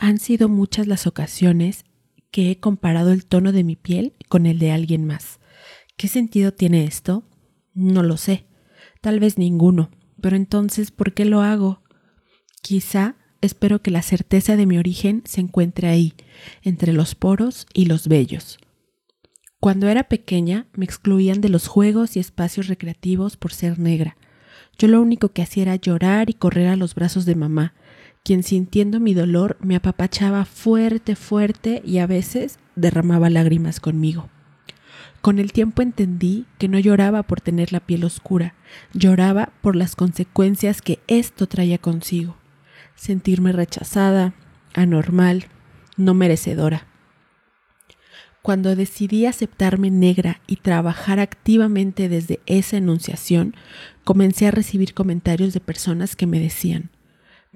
Han sido muchas las ocasiones que he comparado el tono de mi piel con el de alguien más. ¿Qué sentido tiene esto? No lo sé. Tal vez ninguno. Pero entonces, ¿por qué lo hago? Quizá espero que la certeza de mi origen se encuentre ahí, entre los poros y los vellos. Cuando era pequeña me excluían de los juegos y espacios recreativos por ser negra. Yo lo único que hacía era llorar y correr a los brazos de mamá, quien sintiendo mi dolor me apapachaba fuerte, fuerte y a veces derramaba lágrimas conmigo. Con el tiempo entendí que no lloraba por tener la piel oscura, lloraba por las consecuencias que esto traía consigo. Sentirme rechazada, anormal, no merecedora. Cuando decidí aceptarme negra y trabajar activamente desde esa enunciación, comencé a recibir comentarios de personas que me decían,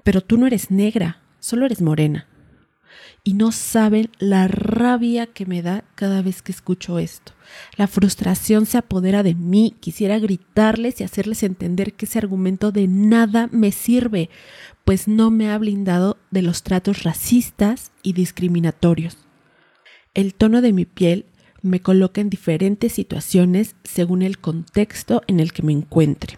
pero tú no eres negra, solo eres morena. Y no saben la rabia que me da cada vez que escucho esto. La frustración se apodera de mí. Quisiera gritarles y hacerles entender que ese argumento de nada me sirve, pues no me ha blindado de los tratos racistas y discriminatorios. El tono de mi piel me coloca en diferentes situaciones según el contexto en el que me encuentre.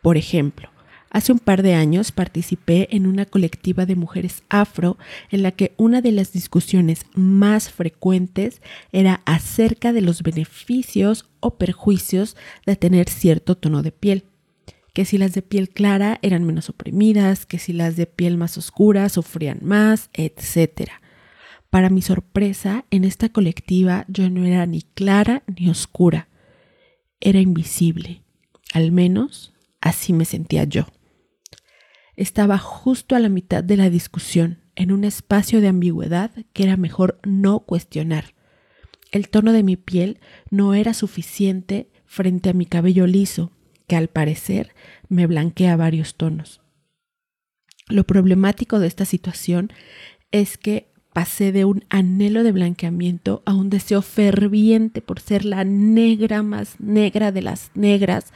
Por ejemplo, Hace un par de años participé en una colectiva de mujeres afro en la que una de las discusiones más frecuentes era acerca de los beneficios o perjuicios de tener cierto tono de piel. Que si las de piel clara eran menos oprimidas, que si las de piel más oscura sufrían más, etc. Para mi sorpresa, en esta colectiva yo no era ni clara ni oscura. Era invisible. Al menos así me sentía yo. Estaba justo a la mitad de la discusión, en un espacio de ambigüedad que era mejor no cuestionar. El tono de mi piel no era suficiente frente a mi cabello liso, que al parecer me blanquea varios tonos. Lo problemático de esta situación es que pasé de un anhelo de blanqueamiento a un deseo ferviente por ser la negra más negra de las negras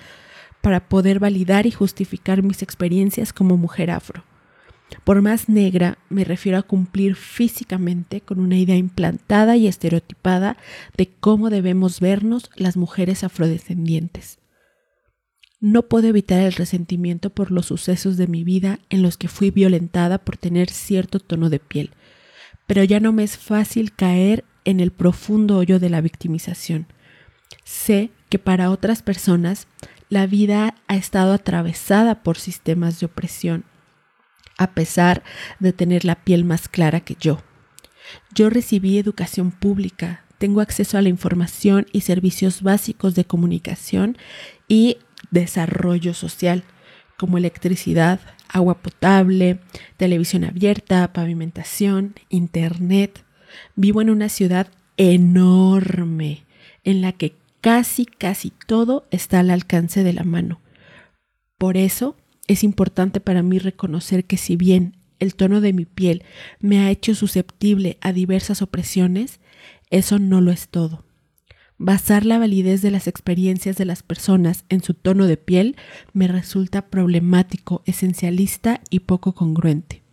para poder validar y justificar mis experiencias como mujer afro. Por más negra me refiero a cumplir físicamente con una idea implantada y estereotipada de cómo debemos vernos las mujeres afrodescendientes. No puedo evitar el resentimiento por los sucesos de mi vida en los que fui violentada por tener cierto tono de piel, pero ya no me es fácil caer en el profundo hoyo de la victimización. Sé que para otras personas la vida ha estado atravesada por sistemas de opresión, a pesar de tener la piel más clara que yo. Yo recibí educación pública, tengo acceso a la información y servicios básicos de comunicación y desarrollo social, como electricidad, agua potable, televisión abierta, pavimentación, internet. Vivo en una ciudad enorme en la que casi, casi todo está al alcance de la mano. Por eso es importante para mí reconocer que si bien el tono de mi piel me ha hecho susceptible a diversas opresiones, eso no lo es todo. Basar la validez de las experiencias de las personas en su tono de piel me resulta problemático, esencialista y poco congruente.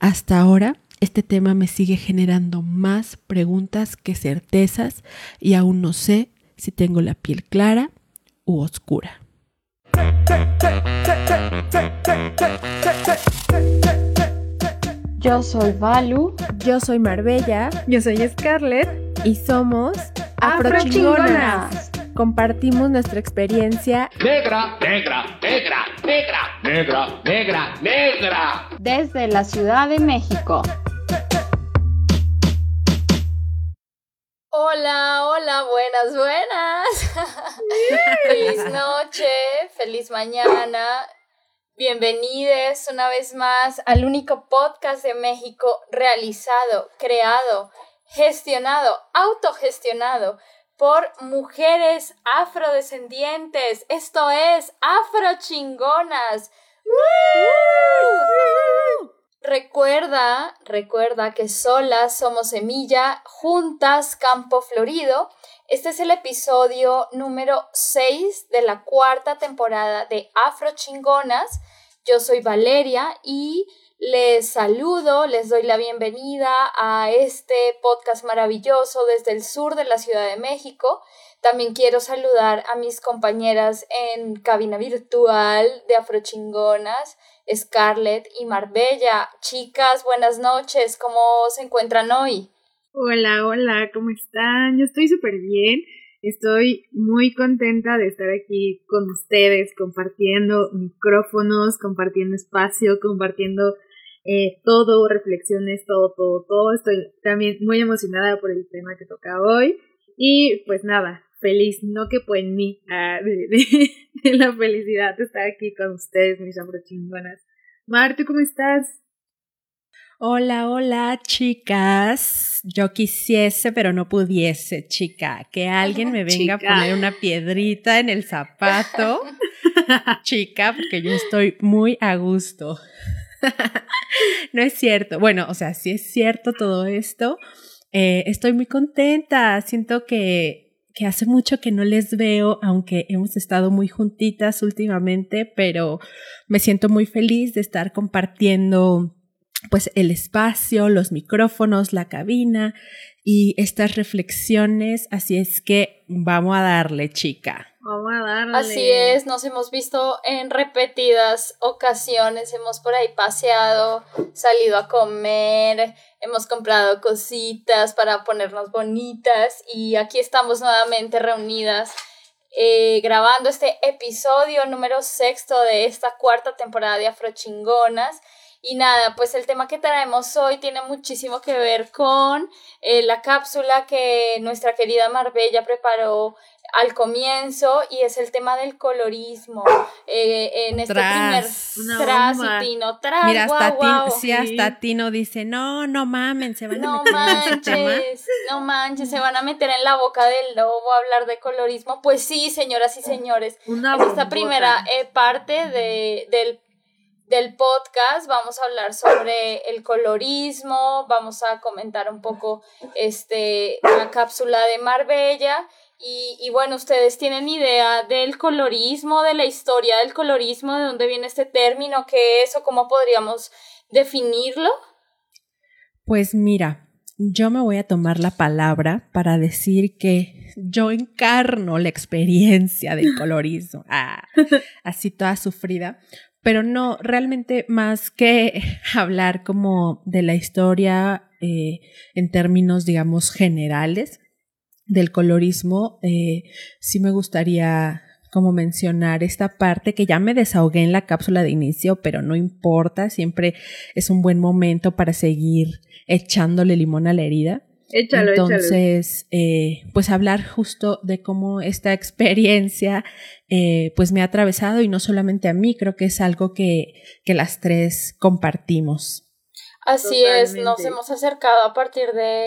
Hasta ahora, este tema me sigue generando más preguntas que certezas y aún no sé si tengo la piel clara u oscura. Yo soy Valu. Yo soy Marbella. Yo soy Scarlett. Y somos Afrochingonas. Compartimos nuestra experiencia. Negra, negra, negra, negra, negra, negra, negra. Desde la Ciudad de México. Hola, hola, buenas, buenas. feliz noche, feliz mañana. Bienvenidos una vez más al único podcast de México realizado, creado, gestionado, autogestionado por mujeres afrodescendientes. Esto es Afrochingonas. Recuerda, recuerda que solas somos semilla, juntas campo florido. Este es el episodio número 6 de la cuarta temporada de Afro Chingonas. Yo soy Valeria y Les saludo, les doy la bienvenida a este podcast maravilloso desde el sur de la Ciudad de México. También quiero saludar a mis compañeras en cabina virtual de Afrochingonas, Scarlett y Marbella. Chicas, buenas noches, ¿cómo se encuentran hoy? Hola, hola, ¿cómo están? Yo estoy súper bien. Estoy muy contenta de estar aquí con ustedes, compartiendo micrófonos, compartiendo espacio, compartiendo eh, todo, reflexiones, todo, todo, todo. Estoy también muy emocionada por el tema que toca hoy. Y pues nada, feliz, no que en mí, ah, la felicidad de estar aquí con ustedes, mis chingonas. Marte, ¿cómo estás? Hola, hola, chicas. Yo quisiese, pero no pudiese, chica. Que alguien me venga a poner una piedrita en el zapato. chica, porque yo estoy muy a gusto. no es cierto. Bueno, o sea, sí es cierto todo esto. Eh, estoy muy contenta. Siento que, que hace mucho que no les veo, aunque hemos estado muy juntitas últimamente, pero me siento muy feliz de estar compartiendo pues el espacio, los micrófonos, la cabina y estas reflexiones. Así es que vamos a darle, chica. Vamos a darle. Así es, nos hemos visto en repetidas ocasiones, hemos por ahí paseado, salido a comer, hemos comprado cositas para ponernos bonitas y aquí estamos nuevamente reunidas. Eh, grabando este episodio número sexto de esta cuarta temporada de Afrochingonas y nada, pues el tema que traemos hoy tiene muchísimo que ver con eh, la cápsula que nuestra querida Marbella preparó al comienzo y es el tema del colorismo eh, en este primer tras y Tino tras mira hasta Tino, sí, hasta Tino dice no no mamen se van a meter manches, en tema no manches se van a meter en la boca del lobo a hablar de colorismo. Pues sí señoras y señores en esta primera eh, parte de, del del podcast vamos a hablar sobre el colorismo, vamos a comentar un poco este, la cápsula de Marbella y, y, bueno, ustedes tienen idea del colorismo, de la historia del colorismo, de dónde viene este término, qué es o cómo podríamos definirlo. Pues mira, yo me voy a tomar la palabra para decir que yo encarno la experiencia del colorismo, ah, así toda sufrida, pero no, realmente más que hablar como de la historia eh, en términos, digamos, generales del colorismo, eh, sí me gustaría como mencionar esta parte que ya me desahogué en la cápsula de inicio, pero no importa, siempre es un buen momento para seguir echándole limón a la herida. Échalo, Entonces, Eh, pues hablar justo de cómo esta experiencia eh, pues me ha atravesado y no solamente a mí, creo que es algo que, que las tres compartimos. Así es, nos hemos acercado a partir de,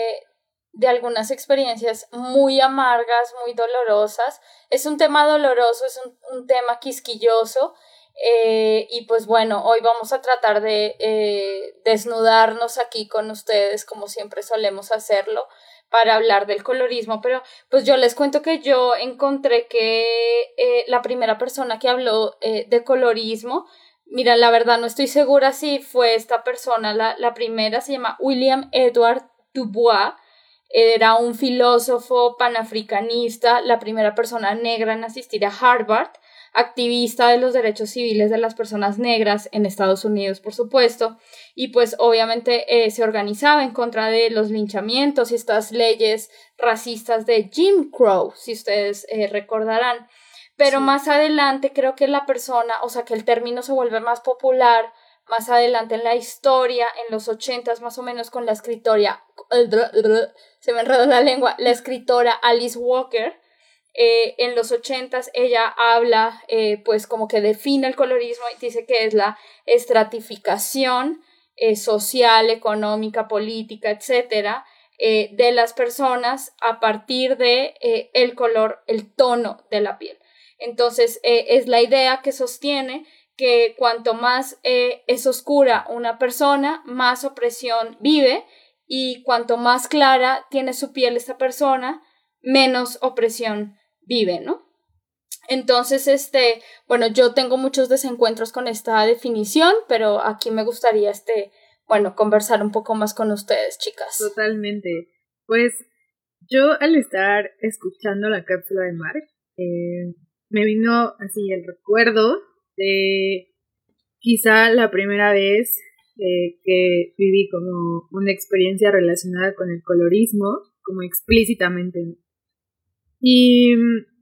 de algunas experiencias muy amargas, muy dolorosas. Es un tema doloroso, es un, un tema quisquilloso eh, y pues bueno, hoy vamos a tratar de eh, desnudarnos aquí con ustedes como siempre solemos hacerlo para hablar del colorismo, pero pues yo les cuento que yo encontré que eh, la primera persona que habló de colorismo, mira, la verdad no estoy segura si fue esta persona, la, la primera se llama William Edward Dubois, era un filósofo panafricanista, la primera persona negra en asistir a Harvard, activista de los derechos civiles de las personas negras en Estados Unidos, por supuesto, y pues obviamente eh, se organizaba en contra de los linchamientos y estas leyes racistas de Jim Crow, si ustedes eh, recordarán. Pero más adelante creo que la persona, o sea, que el término se vuelve más popular más adelante en la historia, en los ochentas más o menos con la escritora, se me enredó la lengua, la escritora Alice Walker, eh, en los ochentas ella habla, eh, pues como que define el colorismo y dice que es la estratificación eh, social, económica, política, etcétera, de las personas a partir de el color, el tono de la piel. Entonces, es la idea que sostiene que cuanto más es oscura una persona, más opresión vive y cuanto más clara tiene su piel esta persona, menos opresión vive, ¿no? Entonces, este, bueno, yo tengo muchos desencuentros con esta definición, pero aquí me gustaría, este, bueno, conversar un poco más con ustedes, chicas. Totalmente. Pues yo al estar escuchando la cápsula de Mark, eh, me vino así el recuerdo de quizá la primera vez eh, que viví como una experiencia relacionada con el colorismo, como explícitamente. Y,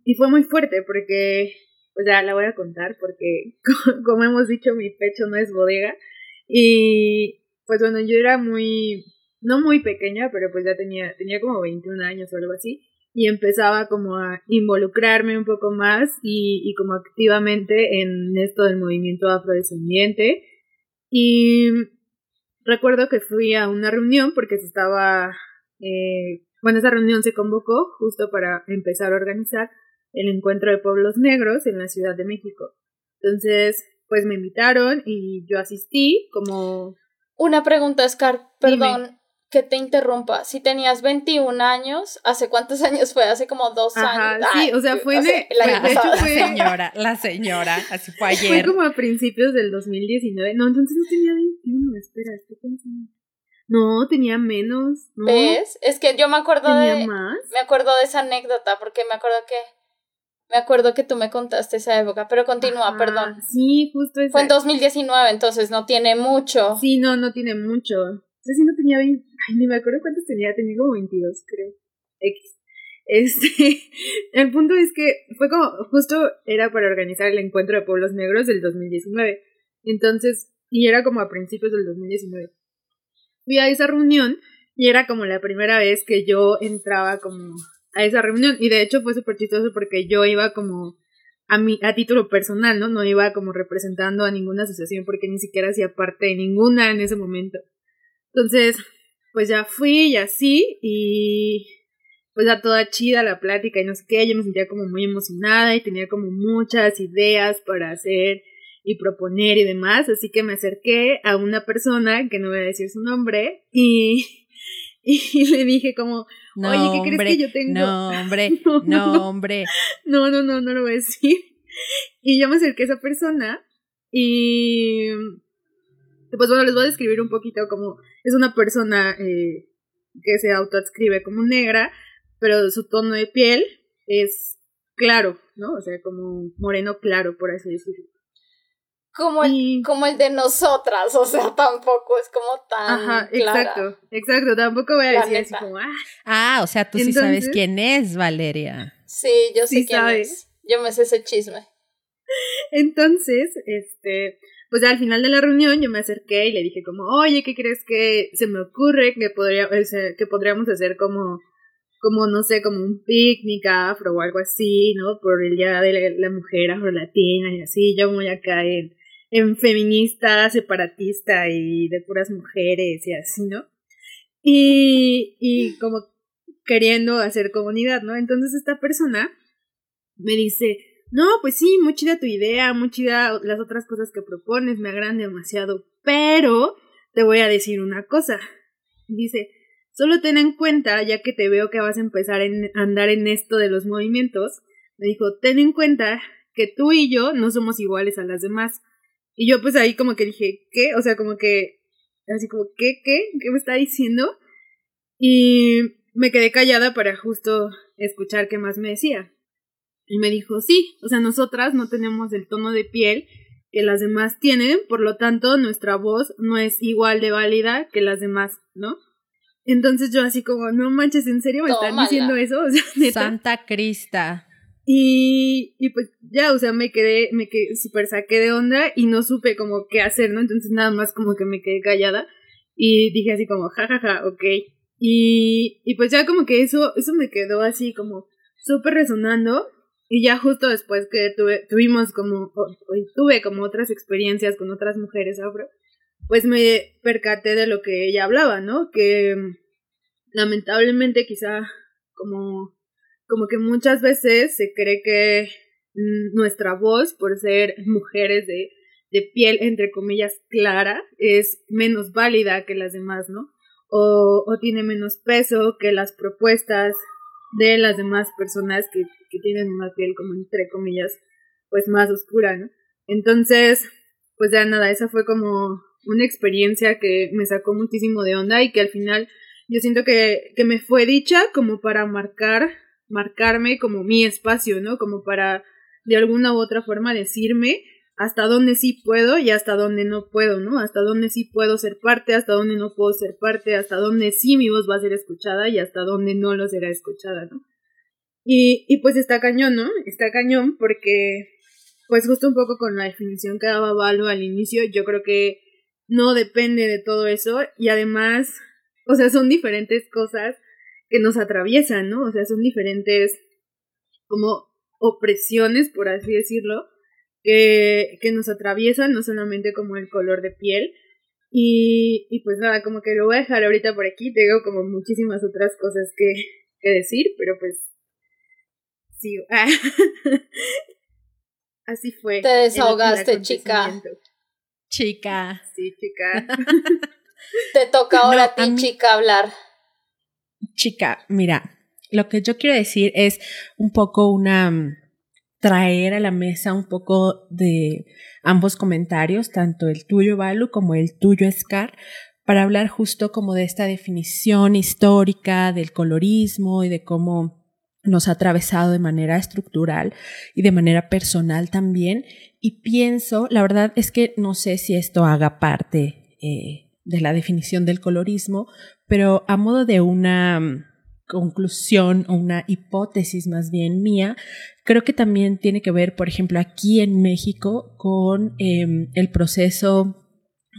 y fue muy fuerte porque, pues ya la voy a contar porque, como hemos dicho, mi pecho no es bodega. Y pues bueno, yo era muy, no muy pequeña, pero pues ya tenía, tenía como 21 años o algo así y empezaba como a involucrarme un poco más y, y como activamente en esto del movimiento afrodescendiente. Y recuerdo que fui a una reunión porque se estaba, eh, bueno, esa reunión se convocó justo para empezar a organizar el encuentro de pueblos negros en la Ciudad de México. Entonces, pues me invitaron y yo asistí como... Una pregunta, Scar, perdón que te interrumpa, si tenías 21 años, ¿hace cuántos años fue? Hace como dos años. Sí, o sea, fue de, la, señora, la señora, así fue ayer. Fue como a principios del 2019. No, entonces no tenía 21, espera, estoy pensando. No, tenía menos. ¿no? ¿Ves? Es que yo me acuerdo de. Más? Me acuerdo de esa anécdota, porque me acuerdo que. Me acuerdo que tú me contaste esa época, pero continúa, perdón. Sí, justo esa. Fue en 2019, entonces no tiene mucho. Sí, no, no tiene mucho. Sé si no tenía 20 Ay, ni me acuerdo cuántos tenía, tenía como 22, creo. X. Este, el punto es que fue como, justo era para organizar el encuentro de pueblos negros del 2019. Entonces, y era como a principios del 2019. Fui a esa reunión y era como la primera vez que yo entraba como a esa reunión. Y de hecho fue súper chistoso porque yo iba como a, mi, a título personal, ¿no? No iba como representando a ninguna asociación porque ni siquiera hacía parte de ninguna en ese momento. Entonces, pues ya fui y así, y pues ya toda chida la plática y no sé qué, yo me sentía como muy emocionada y tenía como muchas ideas para hacer y proponer y demás, así que me acerqué a una persona, que no voy a decir su nombre, y, y le dije como, oye, ¿qué crees que yo tengo? No, hombre, no, hombre. No, no, no, no lo voy a decir. Y yo me acerqué a esa persona y pues bueno, les voy a describir un poquito como es una persona eh, que se autoadscribe como negra, pero su tono de piel es claro, ¿no? O sea, como moreno claro, por así decirlo. Como el, como el de nosotras, o sea, tampoco es como tan. Ajá, exacto, exacto. Tampoco voy a decir así como, ah. Ah, o sea, tú sí sabes quién es Valeria. Sí, yo sé quién es. Yo me sé ese chisme. Entonces, este, pues al final de la reunión yo me acerqué y le dije como, oye, ¿qué crees que se me ocurre que, podría, que podríamos hacer como, como, no sé, como un picnic afro o algo así, ¿no? Por el Día de la, Mujer Afro-Latina y así, yo voy acá en, en feminista, separatista y de puras mujeres y así, ¿no? Y, y como queriendo hacer comunidad, ¿no? Entonces esta persona me dice, no, pues sí, muy chida tu idea, muy chida las otras cosas que propones, me agradan demasiado, pero te voy a decir una cosa. Dice, solo ten en cuenta, ya que te veo que vas a empezar a andar en esto de los movimientos, me dijo, ten en cuenta que tú y yo no somos iguales a las demás. Y yo pues ahí como que dije, ¿qué? O sea, como que, así como, ¿qué? ¿Qué? ¿Qué me está diciendo? Y me quedé callada para justo escuchar qué más me decía. Y me dijo, sí, o sea, nosotras no tenemos el tono de piel que las demás tienen, por lo tanto nuestra voz no es igual de válida que las demás, ¿no? Entonces yo así como, no manches, ¿en serio me están diciendo eso? Santa Crista. Y, y pues ya, o sea, me quedé, me quedé súper saqué de onda y no supe como qué hacer, ¿no? Entonces nada más como que me quedé callada y dije así como, jajaja, ja, ja, ok. Y, y pues ya como que eso, eso me quedó así como súper resonando y ya justo después que tuve, tuvimos como, tuve como otras experiencias con otras mujeres afro, pues me percaté de lo que ella hablaba, ¿no? Que mm, lamentablemente quizá como, como que muchas veces se cree que mm, nuestra voz, por ser mujeres de, de piel, entre comillas, clara, es menos válida que las demás, ¿no? O, o tiene menos peso que las propuestas de las demás personas que, que tienen una piel como entre comillas pues más oscura, ¿no? Entonces, pues ya nada, esa fue como una experiencia que me sacó muchísimo de onda y que al final yo siento que, que me fue dicha como para marcar, marcarme como mi espacio, ¿no? Como para de alguna u otra forma decirme hasta dónde sí puedo y hasta dónde no puedo, ¿no? Hasta dónde sí puedo ser parte, hasta dónde no puedo ser parte, hasta dónde sí mi voz va a ser escuchada y hasta dónde no lo será escuchada, ¿no? Y, y pues está cañón, ¿no? Está cañón porque, pues justo un poco con la definición que daba Valo al inicio, yo creo que no depende de todo eso y además, o sea, son diferentes cosas que nos atraviesan, ¿no? O sea, son diferentes como opresiones, por así decirlo, que, que nos atraviesan, no solamente como el color de piel. Y, y pues nada, como que lo voy a dejar ahorita por aquí, tengo como muchísimas otras cosas que, que decir, pero pues sí. Así fue. Te desahogaste, chica. Chica. Sí, chica. Te toca ahora a ti, chica, hablar. Chica, mira, lo que yo quiero decir es un poco una mm, traer a la mesa un poco de ambos comentarios, tanto el tuyo, Balu, como el tuyo, Scar, para hablar justo como de esta definición histórica del colorismo y de cómo nos ha atravesado de manera estructural y de manera personal también. Y pienso, la verdad es que no sé si esto haga parte eh, de la definición del colorismo, pero a modo de una conclusión o una hipótesis más bien mía, creo que también tiene que ver, por ejemplo, aquí en México con em, el proceso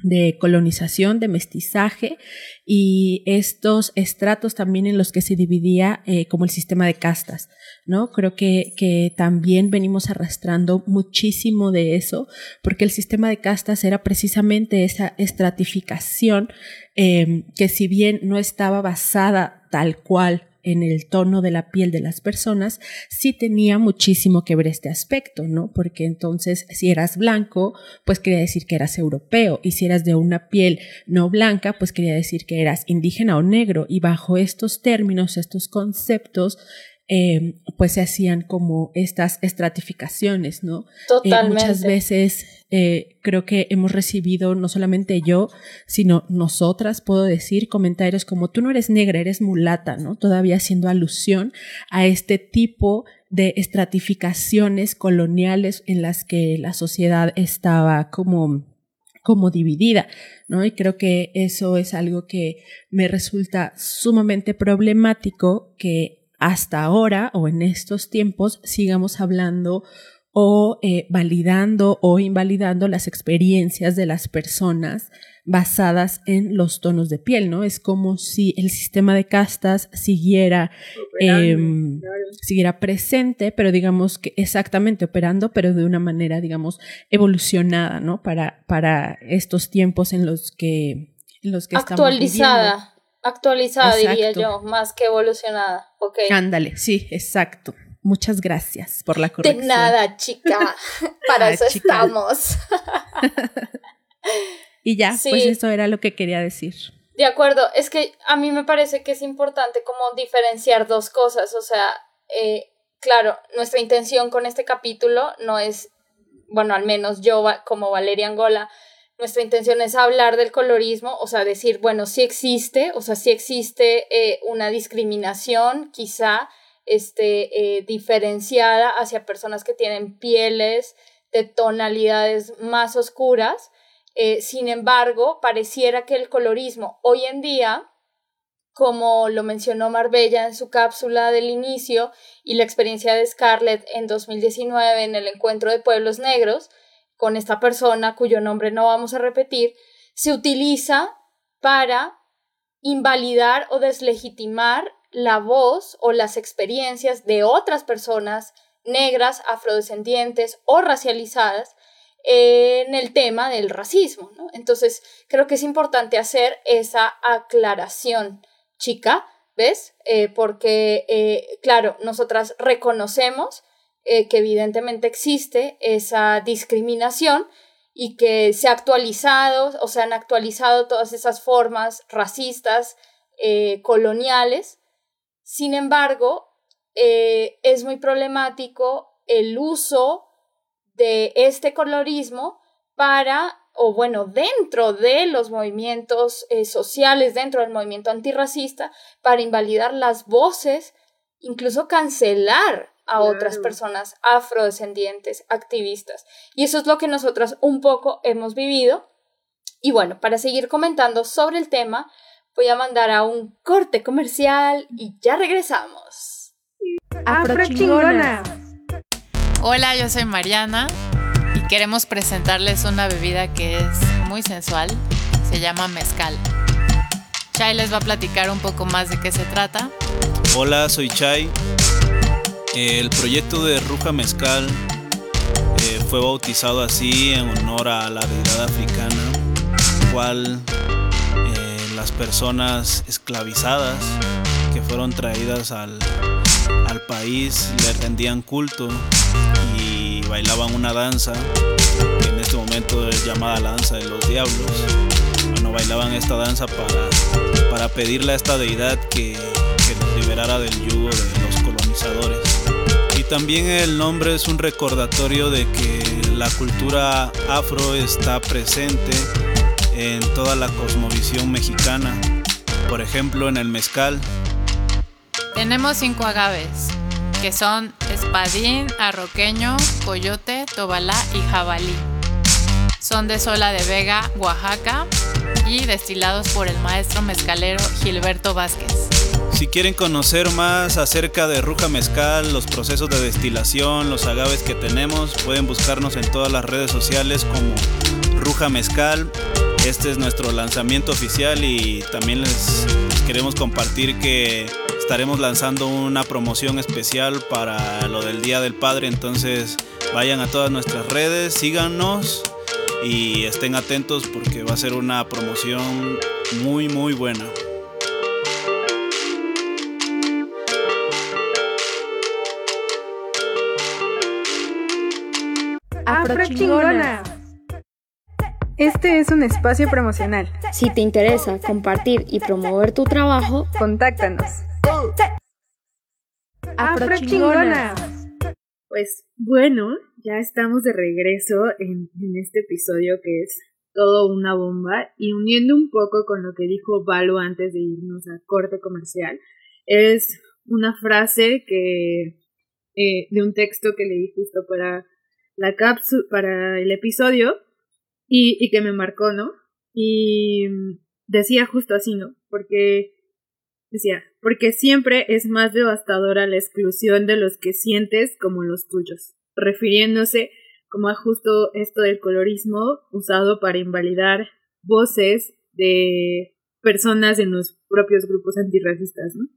de colonización, de mestizaje y estos estratos también en los que se dividía eh, como el sistema de castas, ¿no? Creo que, que también venimos arrastrando muchísimo de eso porque el sistema de castas era precisamente esa estratificación eh, que si bien no estaba basada tal cual en el tono de la piel de las personas, sí tenía muchísimo que ver este aspecto, ¿no? Porque entonces si eras blanco, pues quería decir que eras europeo, y si eras de una piel no blanca, pues quería decir que eras indígena o negro, y bajo estos términos, estos conceptos, eh, pues se hacían como estas estratificaciones, ¿no? Eh, Totalmente. muchas veces eh, creo que hemos recibido, no solamente yo, sino nosotras, puedo decir, comentarios como tú no eres negra, eres mulata, ¿no? Todavía haciendo alusión a este tipo de estratificaciones coloniales en las que la sociedad estaba como como dividida, ¿no? Y creo que eso es algo que me resulta sumamente problemático que hasta ahora o en estos tiempos sigamos hablando o eh, validando o invalidando las experiencias de las personas basadas en los tonos de piel, ¿no? Es como si el sistema de castas siguiera, eh, siguiera presente, pero digamos que exactamente operando, pero de una manera, digamos, evolucionada, ¿no? Para, para estos tiempos en los que, en los que Actualizada. estamos viviendo. Actualizada, diría yo, más que evolucionada. Ok. Ándale, sí, exacto. Muchas gracias por la corrección. De nada, chica. Para Ah, eso chica. estamos. Y ya, Sí. pues eso era lo que quería decir. De acuerdo, es que a mí me parece que es importante como diferenciar dos cosas, o sea, eh, claro, nuestra intención con este capítulo no es, bueno, al menos yo como Valeria Angola, nuestra intención es hablar del colorismo, o sea, decir, bueno, sí existe, o sea, sí existe eh, una discriminación quizá este, eh, diferenciada hacia personas que tienen pieles de tonalidades más oscuras, eh, sin embargo, pareciera que el colorismo hoy en día, como lo mencionó Marbella en su cápsula del inicio y la experiencia de Scarlett en 2019 en el encuentro de pueblos negros, con esta persona cuyo nombre no vamos a repetir, se utiliza para invalidar o deslegitimar la voz o las experiencias de otras personas negras, afrodescendientes o racializadas en el tema del racismo. ¿no? Entonces, creo que es importante hacer esa aclaración, chica, ¿ves? Eh, porque, eh, claro, nosotras reconocemos eh, que evidentemente existe esa discriminación y que se ha actualizado o se han actualizado todas esas formas racistas, eh, coloniales. Sin embargo, eh, es muy problemático el uso de este colorismo para, o bueno, dentro de los movimientos sociales, dentro del movimiento antirracista, para invalidar las voces, incluso cancelar a otras personas afrodescendientes, activistas. Y eso es lo que nosotras un poco hemos vivido. Y bueno, para seguir comentando sobre el tema, voy a mandar a un corte comercial y ya regresamos. Hola, yo soy Mariana y queremos presentarles una bebida que es muy sensual. Se llama mezcal. Chai les va a platicar un poco más de qué se trata. Hola, soy Chai. El proyecto de Ruja Mezcal eh, fue bautizado así en honor a la deidad africana, cual eh, las personas esclavizadas que fueron traídas al, al país le rendían culto y bailaban una danza que en este momento es llamada la danza de los diablos. Bueno, bailaban esta danza para, para pedirle a esta deidad que, que nos liberara del yugo de los colonizadores. También el nombre es un recordatorio de que la cultura afro está presente en toda la cosmovisión mexicana. Por ejemplo, en el mezcal. Tenemos cinco agaves, que son espadín, arroqueño, coyote, tobalá y jabalí. Son de Sola de Vega, Oaxaca y destilados por el maestro mezcalero Gilberto Vázquez. Si quieren conocer más acerca de Ruja Mezcal, los procesos de destilación, los agaves que tenemos, pueden buscarnos en todas las redes sociales como Ruja Mezcal. Este es nuestro lanzamiento oficial y también les, queremos compartir que estaremos lanzando una promoción especial para lo del Día del Padre, entonces vayan a todas nuestras redes, síganos y estén atentos porque va a ser una promoción muy muy buena. Afrochingona. Este es un espacio promocional. Si te interesa compartir y promover tu trabajo, Contáctanos. Afrochingona. Pues bueno, ya estamos de regreso en, en este episodio que es todo una bomba y uniendo un poco con lo que dijo Valo antes de irnos a corte comercial, es una frase que eh, de un texto que leí justo para la cápsula, para el episodio y, y que me marcó, ¿no? Y decía justo así, ¿no? Porque decía, porque siempre es más devastadora la exclusión de los que sientes como los tuyos, refiriéndose como a justo esto del colorismo usado para invalidar voces de personas en los propios grupos antirracistas, ¿no?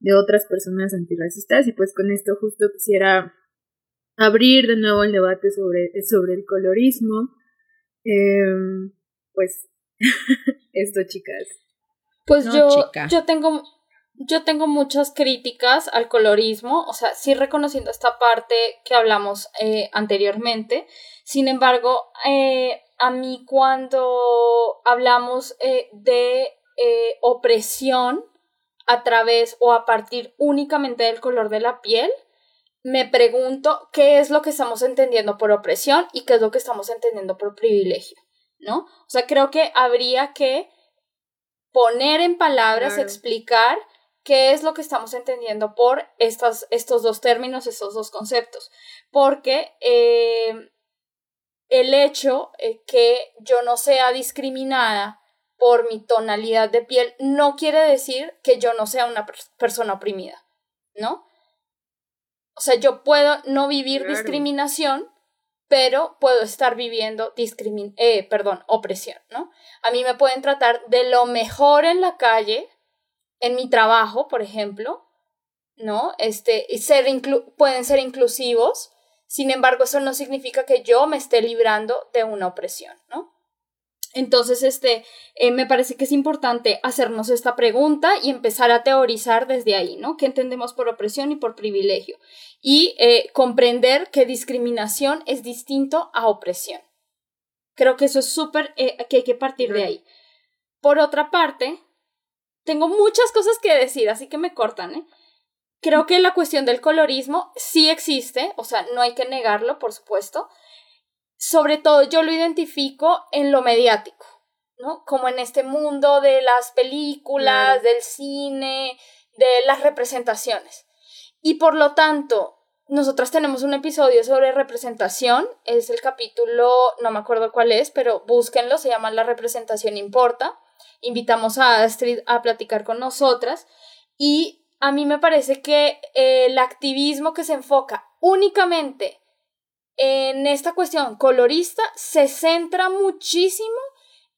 De otras personas antirracistas y pues con esto justo quisiera abrir de nuevo el debate sobre, sobre el colorismo. Eh, pues esto, chicas. Pues No, yo, chica. yo tengo, yo tengo muchas críticas al colorismo, o sea, sí reconociendo esta parte que hablamos eh, anteriormente. Sin embargo, eh, a mí cuando hablamos eh, de eh, opresión a través o a partir únicamente del color de la piel, me pregunto qué es lo que estamos entendiendo por opresión y qué es lo que estamos entendiendo por privilegio, ¿no? O sea, creo que habría que poner en palabras, Claro. explicar qué es lo que estamos entendiendo por estas, estos dos términos, estos dos conceptos. Porque eh, el hecho eh, que yo no sea discriminada por mi tonalidad de piel no quiere decir que yo no sea una per- persona oprimida, ¿no? O sea, yo puedo no vivir Claro. discriminación, pero puedo estar viviendo discrimin eh, perdón, opresión, ¿no? A mí me pueden tratar de lo mejor en la calle, en mi trabajo, por ejemplo, ¿no? Este, y ser inclu- pueden ser inclusivos, sin embargo, eso no significa que yo me esté librando de una opresión, ¿no? Entonces, este, eh, me parece que es importante hacernos esta pregunta y empezar a teorizar desde ahí, ¿no? ¿Qué entendemos por opresión y por privilegio? Y eh, comprender que discriminación es distinto a opresión. Creo que eso es súper, eh, que hay que partir de ahí. Por otra parte, tengo muchas cosas que decir, así que me cortan, ¿eh? creo que la cuestión del colorismo sí existe, o sea, no hay que negarlo, por supuesto. Sobre todo yo lo identifico en lo mediático, ¿no? Como en este mundo de las películas, del cine, de las representaciones. Y por lo tanto, nosotras tenemos un episodio sobre representación, es el capítulo, no me acuerdo cuál es, pero búsquenlo, se llama La representación importa. Invitamos a Astrid a platicar con nosotras y a mí me parece que el activismo que se enfoca únicamente en esta cuestión colorista se centra muchísimo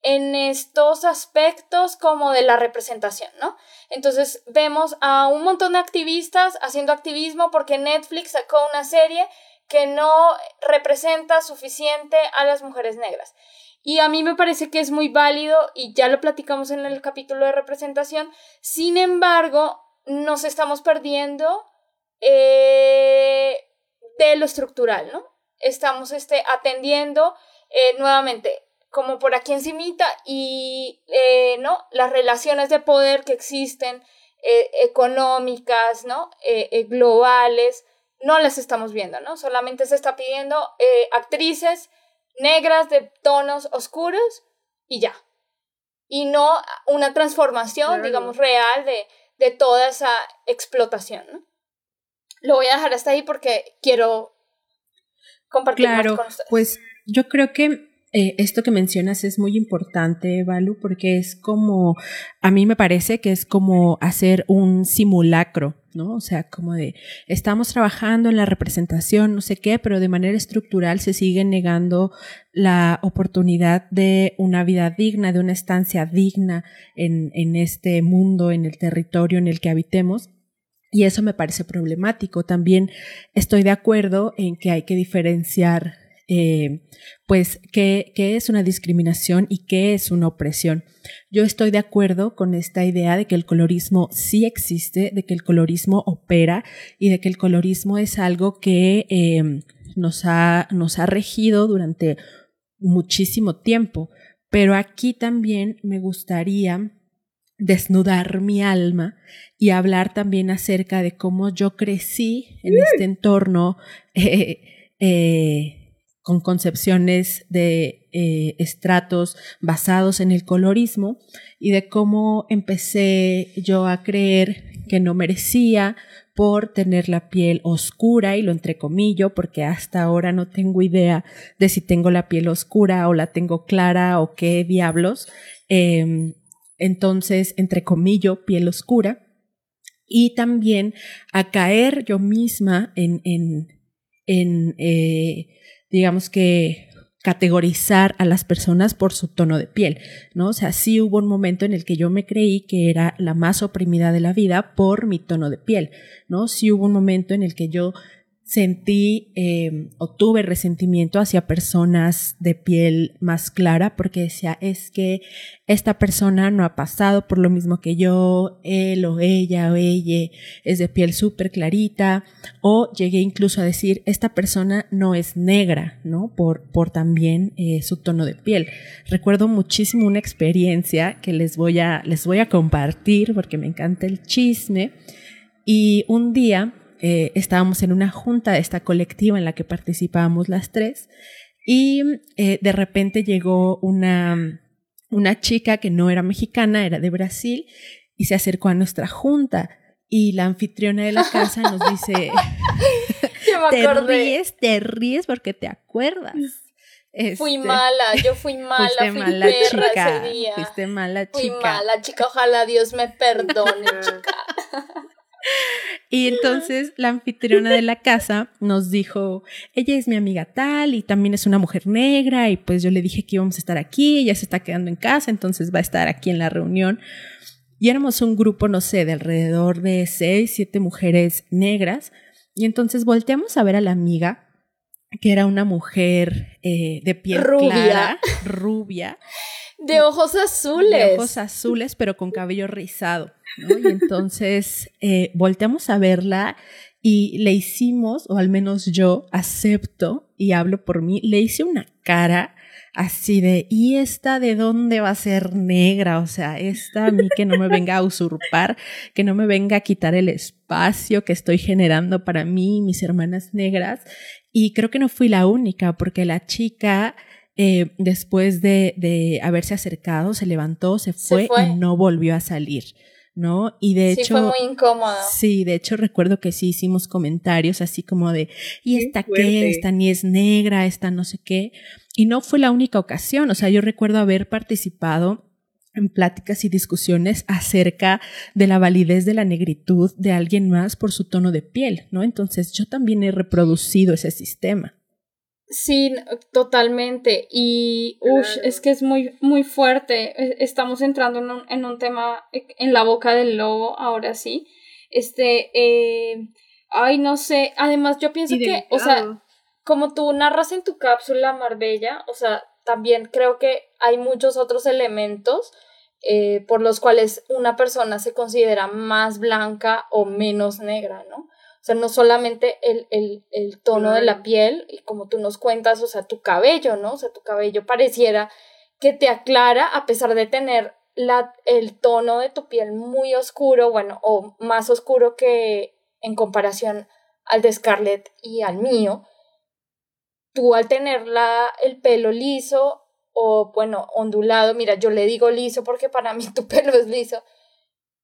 en estos aspectos como de la representación, ¿no? Entonces vemos a un montón de activistas haciendo activismo porque Netflix sacó una serie que no representa suficiente a las mujeres negras. Y a mí me parece que es muy válido y ya lo platicamos en el capítulo de representación. Sin embargo, nos estamos perdiendo eh, de lo estructural, ¿no? Estamos este, atendiendo eh, nuevamente como por aquí encimita y eh, no las relaciones de poder que existen eh, económicas no eh, globales no las estamos viendo no solamente se está pidiendo actrices negras de tonos oscuros y ya. Y no una transformación digamos real de, de toda esa explotación ¿no? lo voy a dejar hasta ahí porque quiero compartir claro, con ustedes. pues yo creo que eh, esto que mencionas es muy importante, Valu, porque es como, a mí me parece que es como hacer un simulacro, ¿no? O sea, como de, estamos trabajando en la representación, no sé qué, pero de manera estructural se sigue negando la oportunidad de una vida digna, de una estancia digna en, en este mundo, en el territorio en el que habitemos. Y eso me parece problemático. También estoy de acuerdo en que hay que diferenciar eh, pues, ¿qué, ¿qué, es una discriminación y qué es una opresión. Yo estoy de acuerdo con esta idea de que el colorismo sí existe, de que el colorismo opera y de que el colorismo es algo que eh, nos, ha, nos ha regido durante muchísimo tiempo. Pero aquí también me gustaría desnudar mi alma y hablar también acerca de cómo yo crecí en este entorno eh, eh, con concepciones de eh, estratos basados en el colorismo y de cómo empecé yo a creer que no merecía por tener la piel oscura y lo entrecomillo porque hasta ahora no tengo idea de si tengo la piel oscura o la tengo clara o qué diablos. Eh, entonces, entrecomillo, piel oscura. Y también a caer yo misma en, en, en eh, digamos que categorizar a las personas por su tono de piel, ¿no? O sea, sí hubo un momento en el que yo me creí que era la más oprimida de la vida por mi tono de piel, ¿no? Sí hubo un momento en el que yo sentí eh, o tuve resentimiento hacia personas de piel más clara porque decía, es que esta persona no ha pasado por lo mismo que yo, él o ella o ella es de piel súper clarita, o llegué incluso a decir, esta persona no es negra, ¿no? Por, por también eh, su tono de piel. Recuerdo muchísimo una experiencia que les voy a, les voy a compartir porque me encanta el chisme. Y un día eh, estábamos en una junta de esta colectiva en la que participábamos las tres y eh, de repente llegó una, una chica que no era mexicana, era de Brasil y se acercó a nuestra junta y la anfitriona de la casa nos dice, te ríes, te ríes porque te acuerdas. fui este, mala, yo fui mala, fui mala perra chica, ese día. Fuiste mala chica. Fui mala chica, ojalá Dios me perdone, chica. Y entonces la anfitriona de la casa nos dijo, ella es mi amiga tal y también es una mujer negra y pues yo le dije que íbamos a estar aquí, ella se está quedando en casa, entonces va a estar aquí en la reunión. Y éramos un grupo, no sé, de alrededor de seis, siete mujeres negras. Y entonces volteamos a ver a la amiga, que era una mujer eh, de piel Rubia. clara, rubia. De ojos azules. De ojos azules, pero con cabello rizado. ¿no? Y entonces eh, volteamos a verla y le hicimos, o al menos yo acepto y hablo por mí, le hice una cara así de, ¿y esta de dónde va a ser negra? O sea, esta a mí que no me venga a usurpar, que no me venga a quitar el espacio que estoy generando para mí y mis hermanas negras. Y creo que no fui la única, porque la chica, eh, después de, de, haberse acercado, se levantó, se fue, se fue, y no volvió a salir. ¿no? Y de sí, hecho... fue muy incómodo. Sí, de hecho recuerdo que sí hicimos comentarios así como de, ¿y esta qué? Esta ni es negra, esta no sé qué. Y no fue la única ocasión, o sea, yo recuerdo haber participado en pláticas y discusiones acerca de la validez de la negritud de alguien más por su tono de piel, ¿no? Entonces yo también he reproducido ese sistema. Sí, totalmente. Y ush, es que es muy, muy fuerte. E, estamos entrando en un, en un tema e, en la boca del lobo, ahora sí. Este, eh, ay, no sé. Además, yo pienso que, o sea, como tú narras en tu cápsula, Marbella, o sea, también creo que hay muchos otros elementos eh, por los cuales una persona se considera más blanca o menos negra, ¿no? O sea, no solamente el, el, el tono de la piel, y como tú nos cuentas, o sea, tu cabello, ¿no? O sea, tu cabello pareciera que te aclara a pesar de tener la, el tono de tu piel muy oscuro, bueno, o más oscuro que en comparación al de Scarlett y al mío. Tú al tener la, el pelo liso o, bueno, ondulado, mira, yo le digo liso porque para mí tu pelo es liso,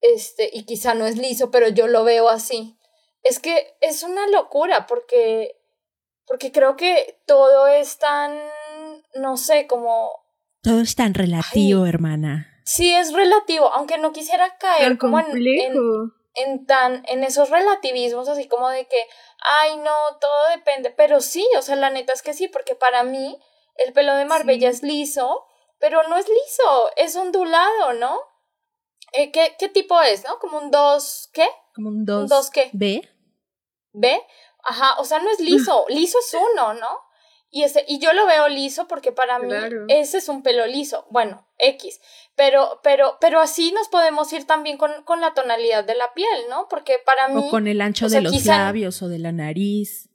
este, y quizá no es liso, pero yo lo veo así es que es una locura porque, porque creo que todo es tan, no sé, como... Todo es tan relativo, hermana. Sí, es relativo, aunque no quisiera caer como en, en, tan, en esos relativismos así como de que, ay, no, todo depende, pero sí, o sea, la neta es que sí, porque para mí el pelo de Marbella es liso, pero no es liso, es ondulado, ¿no? Eh, ¿qué, ¿Qué tipo es, no? Como un dos, ¿qué? Como un 2 dos qué? B. ¿Ve? Ajá, o sea, no es liso, liso es uno, ¿no? Y, ese, y yo lo veo liso porque para mí ese es un pelo liso, bueno, X, pero, pero, pero así nos podemos ir también con, con la tonalidad de la piel, ¿no? Porque para mí... O con el ancho de los labios o de la nariz.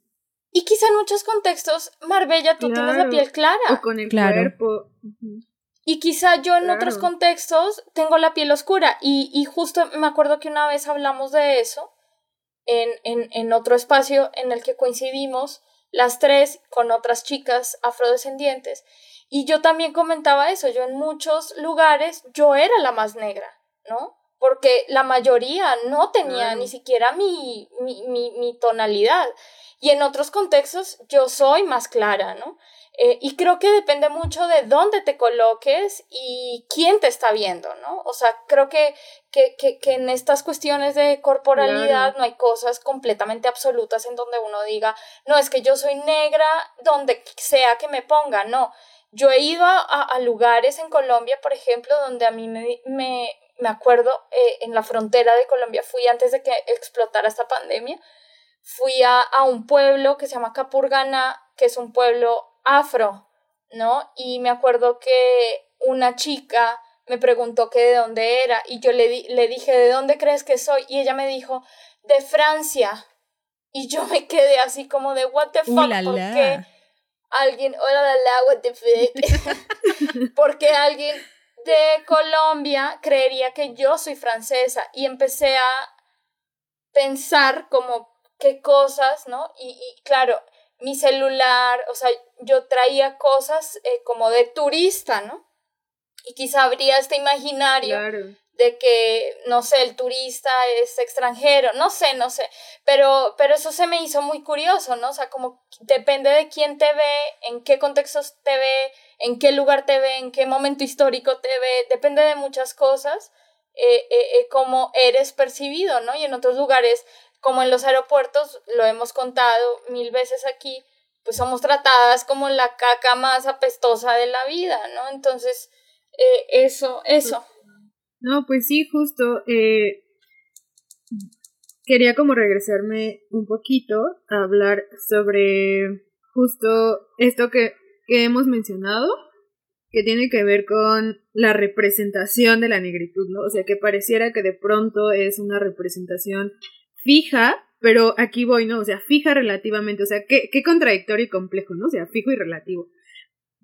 Y quizá en muchos contextos, Marbella, tú tienes la piel clara. O con el cuerpo. Y quizá yo en otros contextos tengo la piel oscura. Y, y justo me acuerdo que una vez hablamos de eso en, en, en otro espacio en el que coincidimos las tres con otras chicas afrodescendientes. Y yo también comentaba eso, yo en muchos lugares yo era la más negra, ¿no? Porque la mayoría no tenía ni siquiera mi, mi, mi, mi, tonalidad. Y en otros contextos yo soy más clara, ¿no? Eh, y creo que depende mucho de dónde te coloques y quién te está viendo, ¿no? O sea, creo que, que, que, que en estas cuestiones de corporalidad no hay cosas completamente absolutas en donde uno diga, no, es que yo soy negra donde sea que me ponga, no. Yo he ido a, a lugares en Colombia, por ejemplo, donde a mí me, me, me acuerdo, eh, en la frontera de Colombia, fui antes de que explotara esta pandemia, fui a, a un pueblo que se llama Capurganá, que es un pueblo afro, ¿no? Y me acuerdo que una chica me preguntó que de dónde era y yo le, le dije, ¿de dónde crees que soy? Y ella me dijo, de Francia. Y yo me quedé así como de, what the fuck, ¿por qué alguien, hola la, la, what the fuck? porque alguien de Colombia creería que yo soy francesa y empecé a pensar como qué cosas, ¿no? Y, y claro, mi celular, o sea, yo traía cosas eh, como de turista, ¿no? Y quizá habría este imaginario de que, no sé, el turista es extranjero, no sé, no sé, pero, pero eso se me hizo muy curioso, ¿no? O sea, como depende de quién te ve, en qué contextos te ve, en qué lugar te ve, en qué momento histórico te ve, depende de muchas cosas, eh, eh, eh cómo eres percibido, ¿no? Y en otros lugares como en los aeropuertos, lo hemos contado mil veces aquí, pues somos tratadas como la caca más apestosa de la vida, ¿no? Entonces, eh, eso, eso. No, pues sí, justo. Eh, quería como regresarme un poquito a hablar sobre justo esto que, que hemos mencionado, que tiene que ver con la representación de la negritud, ¿no? O sea, que pareciera que de pronto es una representación fija, pero aquí voy, ¿no? O sea, fija relativamente, o sea, qué, qué contradictorio y complejo, ¿no? O sea, fijo y relativo.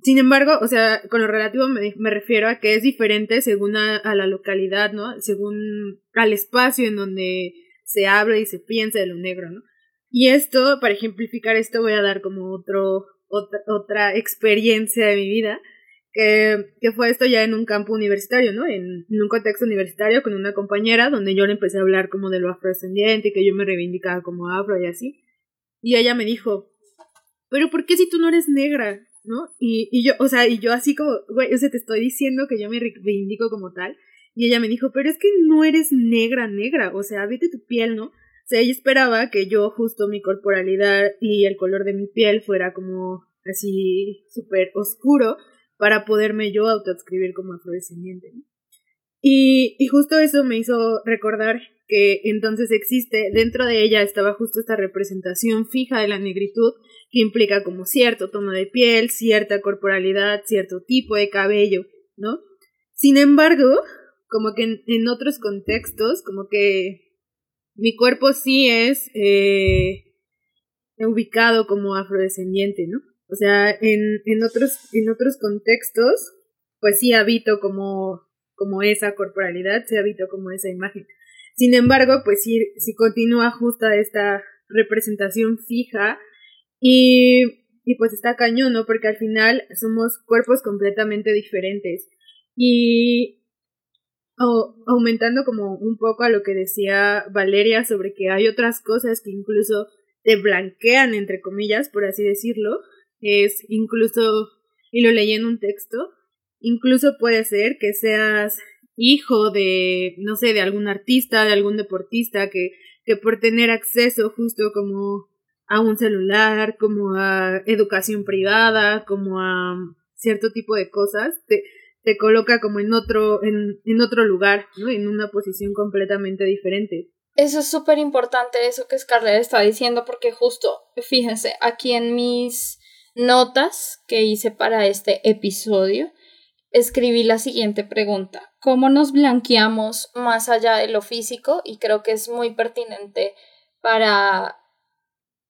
sin embargo, o sea, con lo relativo me, me refiero a que es diferente según a, la localidad, ¿no? Según al espacio en donde se habla y se piensa de lo negro, ¿no? Y esto, para ejemplificar esto, voy a dar como otro, otra, otra experiencia de mi vida, que, que, fue esto ya en un campo universitario, ¿no? En, un contexto universitario con una compañera donde yo le empecé a hablar como de lo afrodescendiente y que yo me reivindicaba como afro y así. Y ella me dijo, pero ¿por qué si tú no eres negra? ¿no? Y, y yo, o sea, y yo así como, güey, o sea, te estoy diciendo que yo me reivindico como tal. Y ella me dijo, pero es que no eres negra, negra, o sea, vete tu piel, ¿no? O sea, ella esperaba que yo justo mi corporalidad y el color de mi piel fuera como así súper oscuro para poderme yo autoescribir como afrodescendiente. y justo eso me hizo recordar que entonces existe, dentro de ella estaba justo esta representación fija de la negritud que implica como cierto tono de piel, cierta corporalidad, cierto tipo de cabello, ¿no? Sin embargo, como que en, otros contextos, como que mi cuerpo sí es eh, ubicado como afrodescendiente, ¿no? O sea, en, en, otros, en otros contextos, pues sí habito como, como esa corporalidad, sí habito como esa imagen. Sin embargo, pues sí, sí continúa justa esta representación fija y, y pues está cañón, ¿no? Porque al final somos cuerpos completamente diferentes. Y aumentando como un poco a lo que decía Valeria sobre que hay otras cosas que incluso te blanquean, entre comillas, por así decirlo, es incluso, y lo leí en un texto, incluso puede ser que seas hijo de, no sé, de algún artista, de algún deportista, que, que por tener acceso justo como a un celular, como a educación privada, como a cierto tipo de cosas, te, te coloca como en otro, en, en otro lugar, ¿no? En una posición completamente diferente. Eso es súper importante, eso que Scarlett está diciendo, porque justo, fíjense, aquí en mis notas que hice para este episodio, escribí la siguiente pregunta. ¿Cómo nos blanqueamos más allá de lo físico? Y creo que es muy pertinente para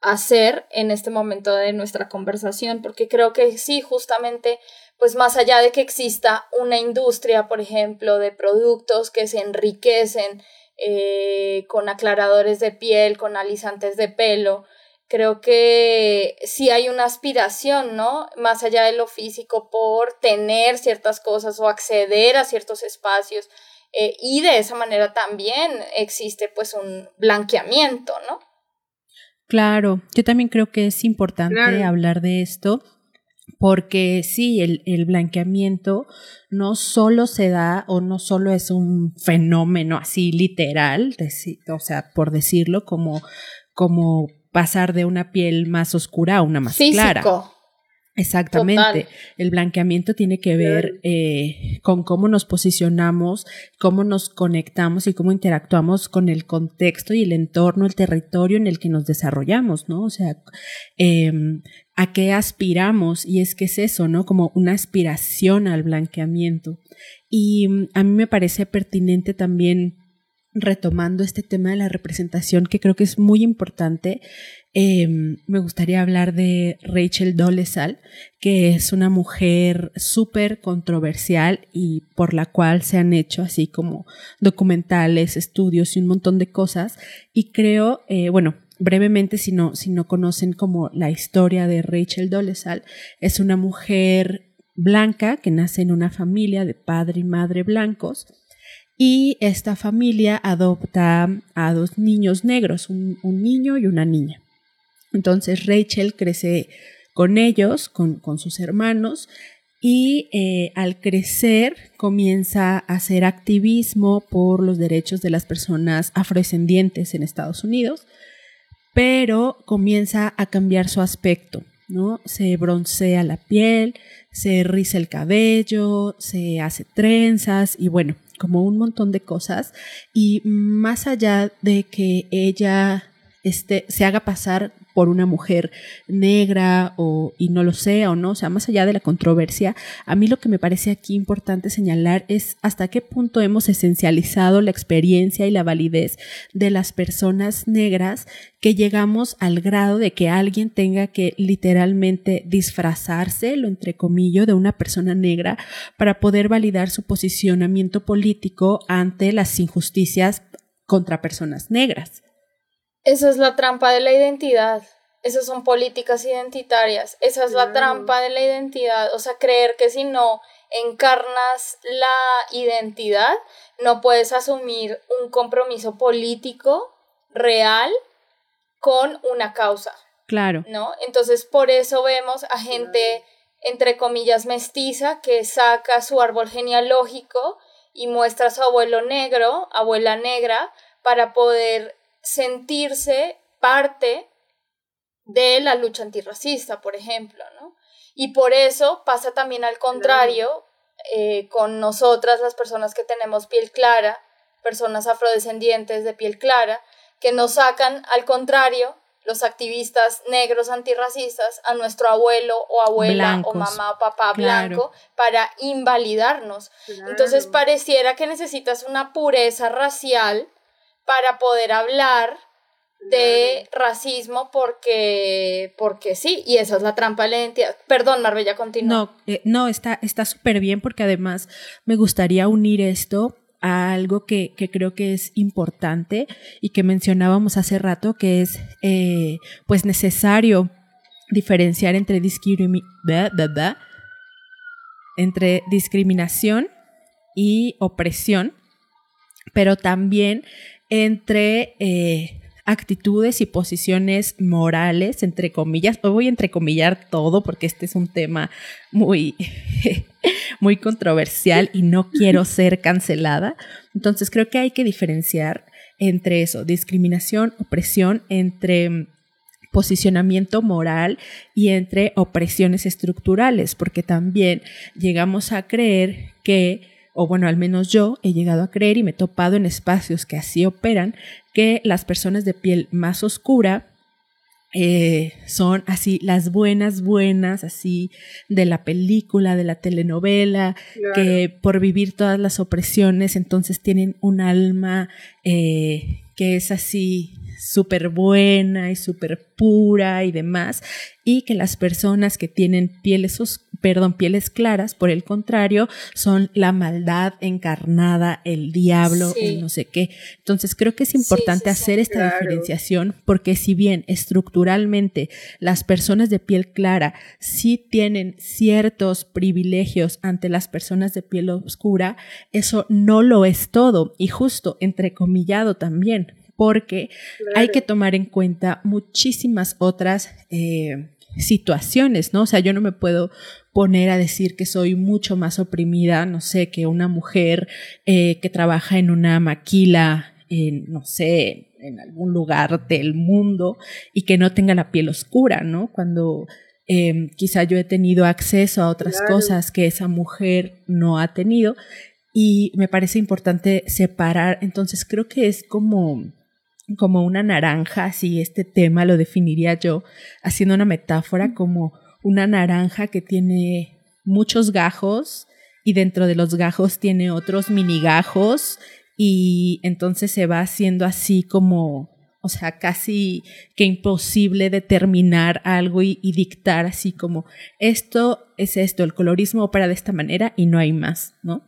hacer en este momento de nuestra conversación, porque creo que sí, justamente, pues más allá de que exista una industria, por ejemplo, de productos que se enriquecen eh, con aclaradores de piel, con alisantes de pelo, creo que sí hay una aspiración, ¿no? Más allá de lo físico, por tener ciertas cosas o acceder a ciertos espacios. Eh, y de esa manera también existe pues un blanqueamiento, ¿no? Claro, yo también creo que es importante hablar de esto porque sí, el, el, blanqueamiento no solo se da o no solo es un fenómeno así literal, o sea, por decirlo, como, como pasar de una piel más oscura a una más Físico. clara. Exactamente. El blanqueamiento tiene que ver eh, con cómo nos posicionamos, cómo nos conectamos y cómo interactuamos con el contexto y el entorno, el territorio en el que nos desarrollamos, ¿no? O sea, em, a qué aspiramos y es que es eso, ¿no? Como una aspiración al blanqueamiento. Y mm, a mí me parece pertinente también retomando este tema de la representación que creo que es muy importante, Em, me gustaría hablar de Rachel Dolezal, que es una mujer súper controversial y por la cual se han hecho así como documentales, estudios y un montón de cosas. Y creo, eh, bueno, brevemente, si no, si no conocen como la historia de Rachel Dolezal, es una mujer blanca que nace en una familia de padre y madre blancos. Y esta familia adopta a dos niños negros, un niño y una niña. Entonces Rachel crece con ellos, con, sus hermanos, y eh, al crecer comienza a hacer activismo por los derechos de las personas afrodescendientes en Estados Unidos, pero comienza a cambiar su aspecto, ¿no? Se broncea la piel, se riza el cabello, se hace trenzas y bueno, como un montón de cosas. Y más allá de que ella este, se haga pasar por una mujer negra o y no lo sea o no, o sea, más allá de la controversia, a mí lo que me parece aquí importante señalar es hasta qué punto hemos esencializado la experiencia y la validez de las personas negras que llegamos al grado de que alguien tenga que literalmente disfrazarse, lo entrecomillo, de una persona negra para poder validar su posicionamiento político ante las injusticias contra personas negras. Esa es la trampa de la identidad. Esas son políticas identitarias. Esa es la trampa de la identidad. O sea, creer que si no encarnas la identidad, no puedes asumir un compromiso político real con una causa. Claro. ¿No? Entonces, por eso vemos a gente, entre comillas, mestiza, que saca su árbol genealógico y muestra a su abuelo negro, abuela negra, para poder sentirse parte de la lucha antirracista, por ejemplo, ¿no? Y por eso pasa también al contrario eh, con nosotras, las personas que tenemos piel clara, personas afrodescendientes de piel clara, que nos sacan al contrario los activistas negros antirracistas a nuestro abuelo o abuela o mamá o papá blanco para invalidarnos. Entonces pareciera que necesitas una pureza racial para poder hablar de racismo porque, porque sí, y esa es la trampa de la identidad. Perdón, Marbella, continúa. No, eh, no, está súper bien porque además me gustaría unir esto a algo que, creo que es importante y que mencionábamos hace rato, que es eh, pues necesario diferenciar entre, entre discriminación y opresión, pero también entre eh, actitudes y posiciones morales, entre comillas. Hoy voy a entrecomillar todo porque este es un tema muy, muy controversial y no quiero ser cancelada. Entonces creo que hay que diferenciar entre eso, discriminación, opresión, entre posicionamiento moral y entre opresiones estructurales, porque también llegamos a creer que o bueno, al menos yo he llegado a creer y me he topado en espacios que así operan, que las personas de piel más oscura eh, son así las buenas, buenas, así de la película, de la telenovela, que por vivir todas las opresiones, entonces tienen un alma eh, que es así súper buena y súper pura y demás, y que las personas que tienen pieles, perdón, pieles claras, por el contrario, son la maldad encarnada, el diablo, no sé qué. Entonces creo que es importante hacer esta diferenciación porque si bien estructuralmente las personas de piel clara sí tienen ciertos privilegios ante las personas de piel oscura, eso no lo es todo y justo entrecomillado también porque hay que tomar en cuenta muchísimas otras eh, situaciones, ¿no? O sea, yo no me puedo poner a decir que soy mucho más oprimida, no sé, que una mujer eh, que trabaja en una maquila, en, no sé, en algún lugar del mundo y que no tenga la piel oscura, ¿no? Cuando em, quizá yo he tenido acceso a otras cosas que esa mujer no ha tenido y me parece importante separar, entonces creo que es como como una naranja, si este tema lo definiría yo, haciendo una metáfora como una naranja que tiene muchos gajos y dentro de los gajos tiene otros mini gajos y entonces se va haciendo así como, o sea, casi que imposible determinar algo y, y dictar así como esto es esto, el colorismo opera de esta manera y no hay más, ¿no?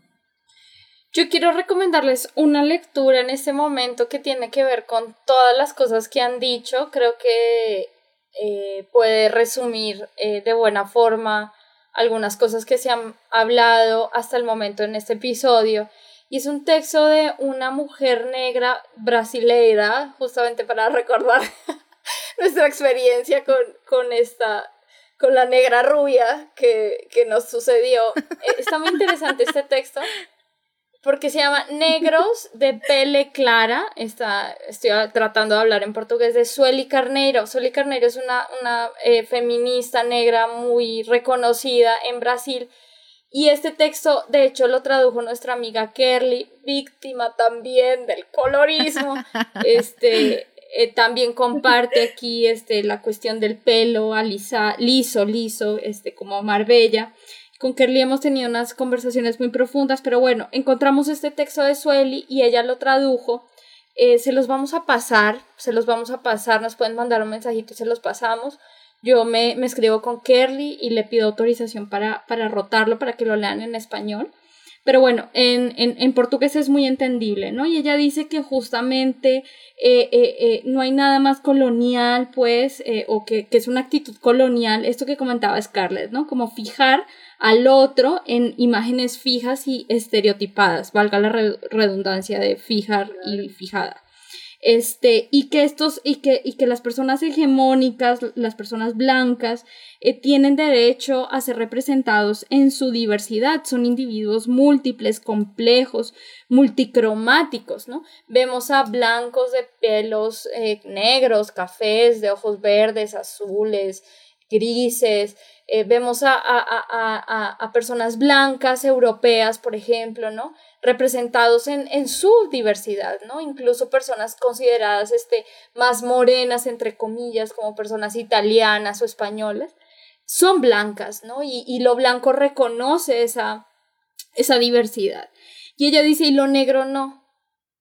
Yo quiero recomendarles una lectura en este momento que tiene que ver con todas las cosas que han dicho. Creo que eh, puede resumir eh, de buena forma algunas cosas que se han hablado hasta el momento en este episodio. Y es un texto de una mujer negra brasileira, justamente para recordar nuestra experiencia con, con esta con la negra rubia que, que nos sucedió. Eh, está muy interesante este texto porque se llama Negros de Pele Clara. Está, estoy tratando de hablar en portugués de Sueli Carneiro. Sueli Carneiro es una, una eh, feminista negra muy reconocida en Brasil. Y este texto, de hecho, lo tradujo nuestra amiga Kerly, víctima también del colorismo. Este, Eh, también comparte aquí este, la cuestión del pelo alisa, liso, liso, este, como Marbella. Con Kerly hemos tenido unas conversaciones muy profundas, pero bueno, encontramos este texto de Sueli y ella lo tradujo. Eh, se los vamos a pasar, se los vamos a pasar, nos pueden mandar un mensajito se los pasamos. Yo me, me escribo con Kerly y le pido autorización para, para rotarlo, para que lo lean en español. Pero bueno, en, en, en, portugués es muy entendible, ¿no? Y ella dice que justamente eh, eh, no hay nada más colonial, pues, o que, que, es una actitud colonial, esto que comentaba Scarlett, ¿no? Como fijar al otro en imágenes fijas y estereotipadas, valga la redundancia de fijar y fijada. Este, y que estos, y que, y que las personas hegemónicas, las personas blancas, eh, tienen derecho a ser representados en su diversidad, son individuos múltiples, complejos, multicromáticos, ¿no? Vemos a blancos de pelos eh, negros, cafés, de ojos verdes, azules, grises, eh, vemos a, a, a, a, personas blancas, europeas, por ejemplo, ¿no? representados en, en, su diversidad, ¿no? Incluso personas consideradas este, más morenas, entre comillas, como personas italianas o españolas, son blancas, ¿no? Y, y lo blanco reconoce esa, esa diversidad. Y ella dice, y lo negro no,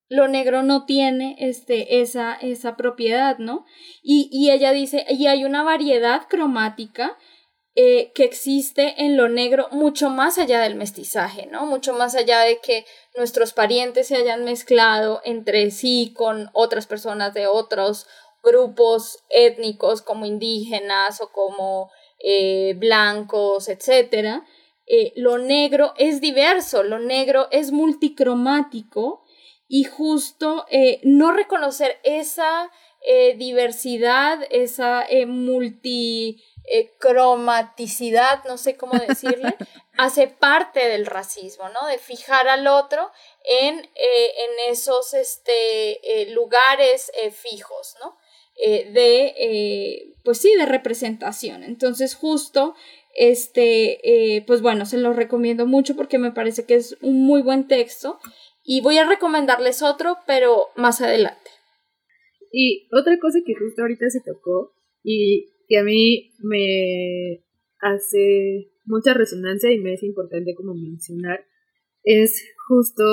lo negro no tiene este, esa, esa propiedad, ¿no? Y, y ella dice, y hay una variedad cromática eh, que existe en lo negro mucho más allá del mestizaje, ¿no? Mucho más allá de que nuestros parientes se hayan mezclado entre sí con otras personas de otros grupos étnicos como indígenas o como eh, blancos, etc. Eh, lo negro es diverso, lo negro es multicromático y justo no reconocer esa diversidad, esa eh, cromaticidad, no sé cómo decirle, hace parte del racismo, ¿no? De fijar al otro en, eh, en esos este, eh, lugares fijos, ¿no? de, pues sí, de representación. Entonces, justo, este, pues bueno, se lo recomiendo mucho porque me parece que es un muy buen texto y voy a recomendarles otro, pero más adelante. Y otra cosa que justo ahorita se tocó y que a mí me hace mucha resonancia y me es importante como mencionar es justo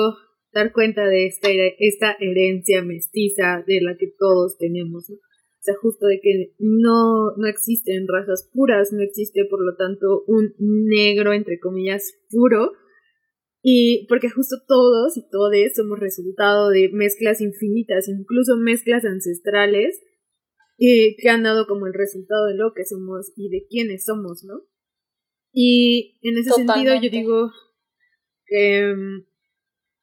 dar cuenta de esta, esta herencia mestiza de la que todos tenemos. O sea, justo de que no, no existen razas puras, no existe por lo tanto un negro, entre comillas, puro. Y porque justo todos y todos somos resultado de mezclas infinitas, incluso mezclas ancestrales, y que han dado como el resultado de lo que somos y de quiénes somos, ¿no? Y en ese sentido yo digo que,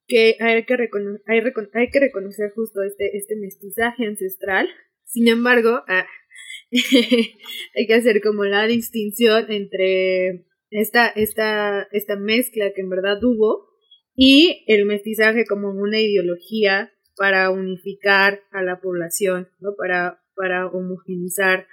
que, hay, que hay, hay, que reconocer justo este, este mestizaje ancestral. Sin embargo, ah, hay que hacer como la distinción entre esta, esta, esta mezcla que en verdad hubo y el mestizaje como una ideología para unificar a la población, ¿no? Para para homogenizar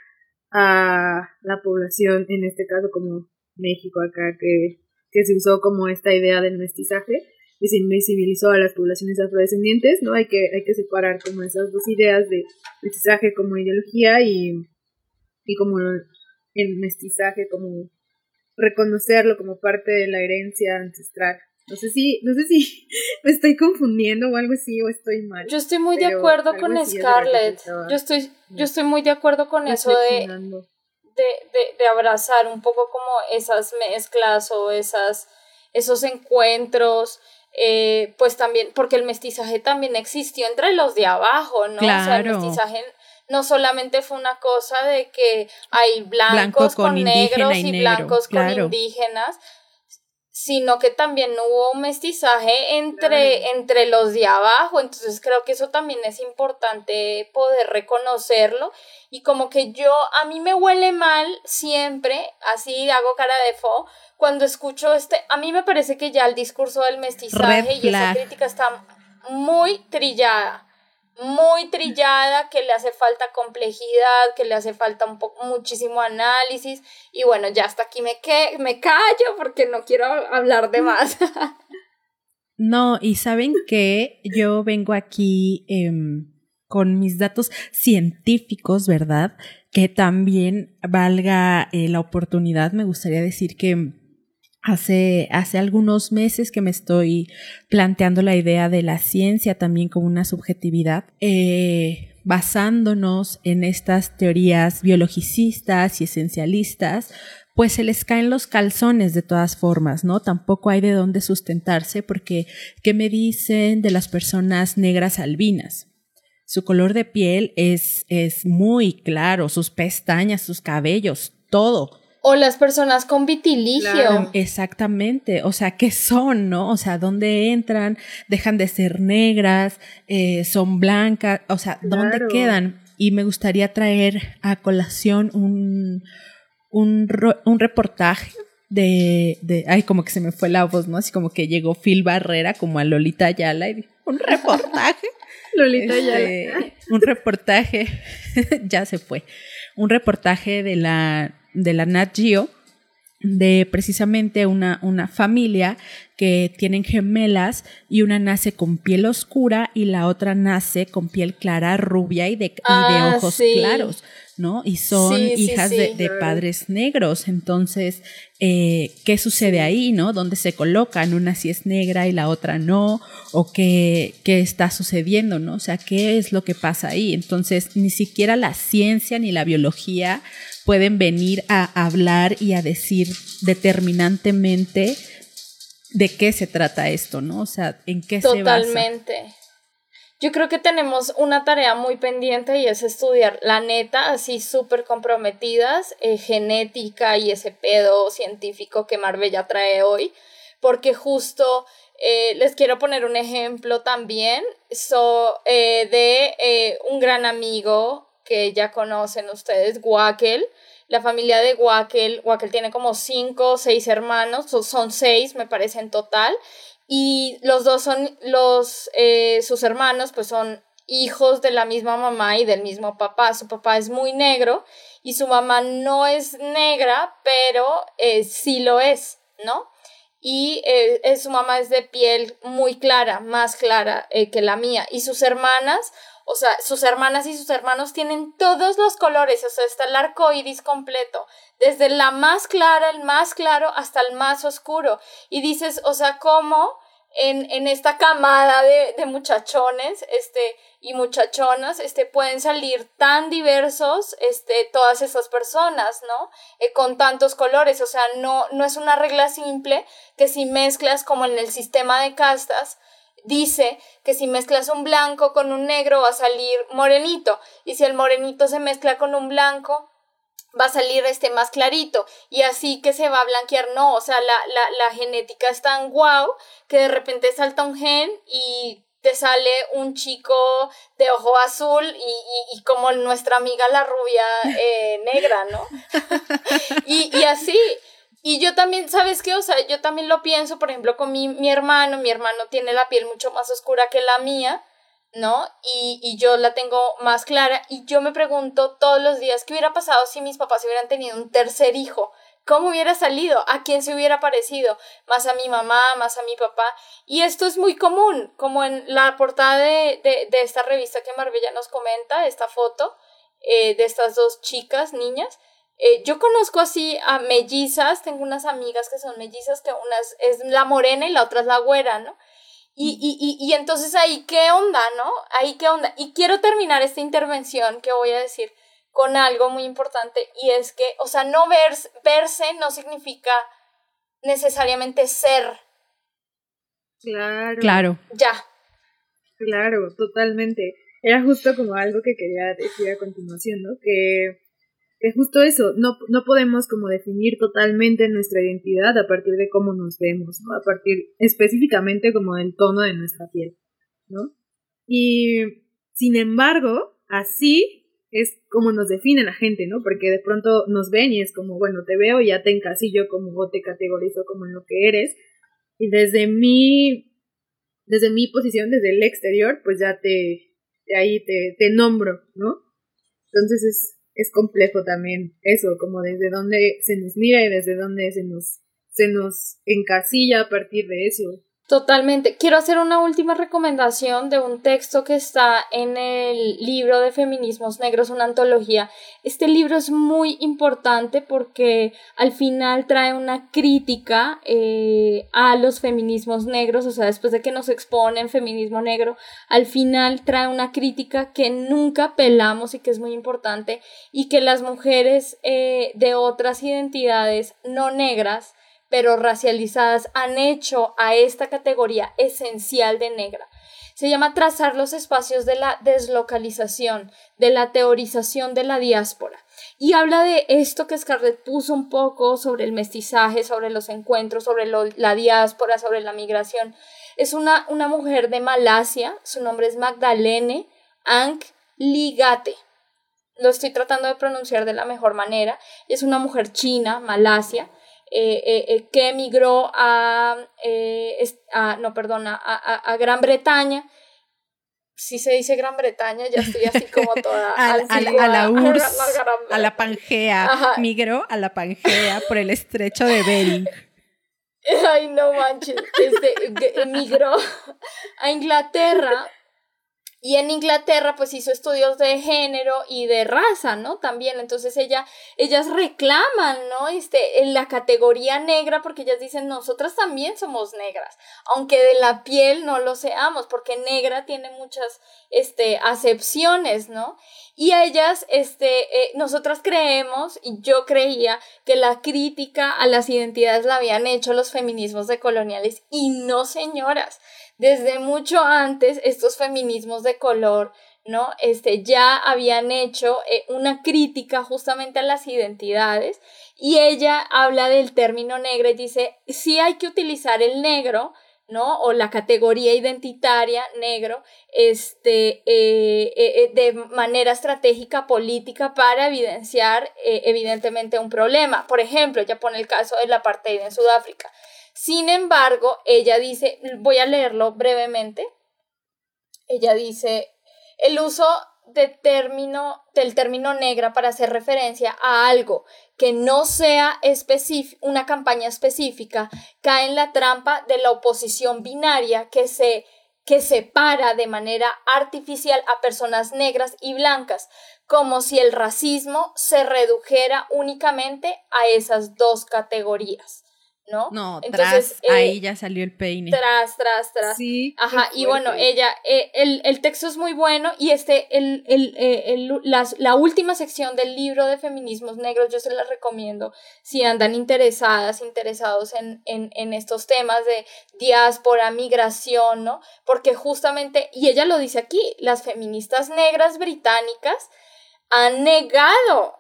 a la población, en este caso como México acá, que, que se usó como esta idea del mestizaje y se invisibilizó a las poblaciones afrodescendientes, ¿no? Hay que, hay que separar como esas dos ideas de mestizaje como ideología y, y como el mestizaje como reconocerlo como parte de la herencia ancestral. No sé si, no sé si me estoy confundiendo o algo así o estoy mal. Yo estoy muy de acuerdo con Scarlett. Yo estoy, yo estoy muy de acuerdo con eso de, de, de, abrazar un poco como esas mezclas o esas, esos encuentros. Eh, pues también, porque el mestizaje también existió entre los de abajo, ¿no? O sea, el mestizaje no solamente fue una cosa de que hay blancos con, negros y, blancos con indígenas, sino que también hubo un mestizaje entre, entre los de abajo, entonces creo que eso también es importante poder reconocerlo. Y como que yo, a mí me huele mal siempre, así hago cara de fo, cuando escucho este, a mí me parece que ya el discurso del mestizaje y esa crítica está muy trillada muy trillada, que le hace falta complejidad, que le hace falta un poco, muchísimo análisis. Y bueno, ya hasta aquí me, que, me callo porque no quiero hablar de más. No, y saben que yo vengo aquí em, con mis datos científicos, ¿verdad? Que también valga eh, la oportunidad. Me gustaría decir que hace, hace algunos meses que me estoy planteando la idea de la ciencia también como una subjetividad. Eh, basándonos en estas teorías biologicistas y esencialistas, pues se les caen los calzones de todas formas, ¿no? Tampoco hay de dónde sustentarse porque, ¿qué me dicen de las personas negras albinas? Su color de piel es, es muy claro, sus pestañas, sus cabellos, todo. O las personas con vitiligio. exactamente. O sea, ¿qué son, no? O sea, ¿dónde entran? Dejan de ser negras, eh, son blancas. O sea, ¿dónde quedan? Y me gustaría traer a colación un, un, un reportaje de, de, ay, como que se me fue la voz, ¿no? Así como que llegó Phil Barrera como a Lolita Ayala y un reportaje. Lolita este, Ayala. Un reportaje, ya se fue. Un reportaje de la, de la Nat Geo de precisamente una, una familia que tienen gemelas y una nace con piel oscura y la otra nace con piel clara, rubia y de, ah, ojos claros. ¿no? Y son hijas De, padres negros. Entonces, eh, ¿qué sucede ahí, no? ¿Dónde se colocan? Una sí es negra y la otra no. ¿O qué, qué está sucediendo, no? O sea, ¿qué es lo que pasa ahí? Entonces, ni siquiera la ciencia ni la biología pueden venir a hablar y a decir determinantemente de qué se trata esto, ¿no? O sea, en qué se basa. Totalmente. Yo creo que tenemos una tarea muy pendiente y es estudiar la neta, así súper comprometidas, eh, genética y ese pedo científico que Marbella trae hoy, porque justo eh, les quiero poner un ejemplo también so, eh, de un gran amigo que ya conocen ustedes, Wackel. La familia de Wackel, Wackel tiene como cinco o seis hermanos, son seis me parece en total, y los dos son los, eh, sus hermanos, pues son hijos de la misma mamá y del mismo papá. Su papá es muy negro y su mamá no es negra, pero eh, sí lo es, ¿no? Y eh, su mamá es de piel muy clara, más clara que la mía. Y sus hermanas, o sea, sus hermanas y sus hermanos tienen todos los colores, o sea, está el arco iris completo, desde la más clara, el más claro, hasta el más oscuro. Y dices, o sea, ¿cómo en, en esta camada de, de, muchachones este, y muchachonas este, pueden salir tan diversos este, todas esas personas, ¿no? Eh, con tantos colores, o sea, no, no es una regla simple que si mezclas como en el sistema de castas, dice que si mezclas un blanco con un negro va a salir morenito y si el morenito se mezcla con un blanco va a salir este más clarito y así que se va a blanquear, no, o sea, la, la, la genética es tan guau que de repente salta un gen y te sale un chico de ojo azul y, y, como nuestra amiga la rubia eh, negra, ¿no? y, y así, y yo también, ¿sabes qué? O sea, yo también lo pienso, por ejemplo, con mi, mi hermano. Mi hermano tiene la piel mucho más oscura que la mía, ¿no? Y, y yo la tengo más clara. Y yo me pregunto todos los días, ¿qué hubiera pasado si mis papás hubieran tenido un tercer hijo? ¿Cómo hubiera salido? ¿A quién se hubiera parecido? Más a mi mamá, más a mi papá. Y esto es muy común, como en la portada de, de, de esta revista que Marbella nos comenta, esta foto eh, de estas dos chicas, niñas eh, yo conozco así a mellizas, tengo unas amigas que son mellizas, que una es, la morena y la otra es la güera, ¿no? Y, y, y, y entonces ahí, ¿qué onda, no? Ahí, ¿qué onda? Y quiero terminar esta intervención que voy a decir con algo muy importante y es que, o sea, no verse, verse no significa necesariamente ser. Claro. Claro. Ya. Claro, totalmente. Era justo como algo que quería decir a continuación, ¿no? Que es justo eso, no, no podemos como definir totalmente nuestra identidad a partir de cómo nos vemos, ¿no? A partir específicamente como del tono de nuestra piel, ¿no? Y sin embargo, así es como nos define la gente, ¿no? Porque de pronto nos ven y es como, bueno, te veo ya te encasillo como o te categorizo como en lo que eres. Y desde mi, desde mi posición, desde el exterior, pues ya te, ahí te, te nombro, ¿no? Entonces es, es complejo también eso, como desde dónde se nos mira y desde dónde se nos, se nos encasilla a partir de eso. Totalmente. Quiero hacer una última recomendación de un texto que está en el libro de Feminismos Negros, una antología. Este libro es muy importante porque al final trae una crítica eh, a los feminismos negros, o sea, después de que nos exponen feminismo negro, al final trae una crítica que nunca pelamos y que es muy importante y que las mujeres eh, de otras identidades no negras pero racializadas han hecho a esta categoría esencial de negra. Se llama trazar los espacios de la deslocalización, de la teorización de la diáspora. Y habla de esto que Scarlett puso un poco sobre el mestizaje, sobre los encuentros, sobre la diáspora, sobre la migración. Es una, una mujer de Malasia, su nombre es Magdalene Ankh Ligate. Lo estoy tratando de pronunciar de la mejor manera. Es una mujer china, Malasia, eh, eh, eh, que emigró a, no, perdona, a, Gran Bretaña. Si se dice Gran Bretaña, ya estoy así como toda. a, la URSS, a la Pangea. Migró a la Pangea por el estrecho de Bering. Ay, no manches. Este, emigró a Inglaterra y en Inglaterra pues hizo estudios de género y de raza, ¿no? También, entonces ella, ellas reclaman, ¿no? Este, en la categoría negra porque ellas dicen, nosotras también somos negras, aunque de la piel no lo seamos, porque negra tiene muchas, este, acepciones, ¿no? Y ellas, este, eh, nosotras creemos, y yo creía, que la crítica a las identidades la habían hecho los feminismos decoloniales, y no señoras desde mucho antes estos feminismos de color, ¿no? Este, ya habían hecho eh, una crítica justamente a las identidades y ella habla del término negro y dice, sí hay que utilizar el negro, ¿no? O la categoría identitaria negro, este, eh, eh, de manera estratégica política para evidenciar evidentemente un problema. Por ejemplo, ya pone el caso de la apartheid en Sudáfrica. Sin embargo, ella dice, voy a leerlo brevemente, ella dice, el uso de término, del término negra para hacer referencia a algo que no sea una campaña específica cae en la trampa de la oposición binaria que se que separa de manera artificial a personas negras y blancas, como si el racismo se redujera únicamente a esas dos categorías. ¿No? No, Entonces, tras, ahí eh, ya salió el peine. Tras, tras, tras. Sí. Ajá, y bueno, ella, eh, el, el, texto es muy bueno y este, el, el, eh, el las, la última sección del libro de feminismos negros, yo se la recomiendo si andan interesadas, interesados en, en, en estos temas de diáspora, migración, ¿no? Porque justamente, y ella lo dice aquí, las feministas negras británicas han negado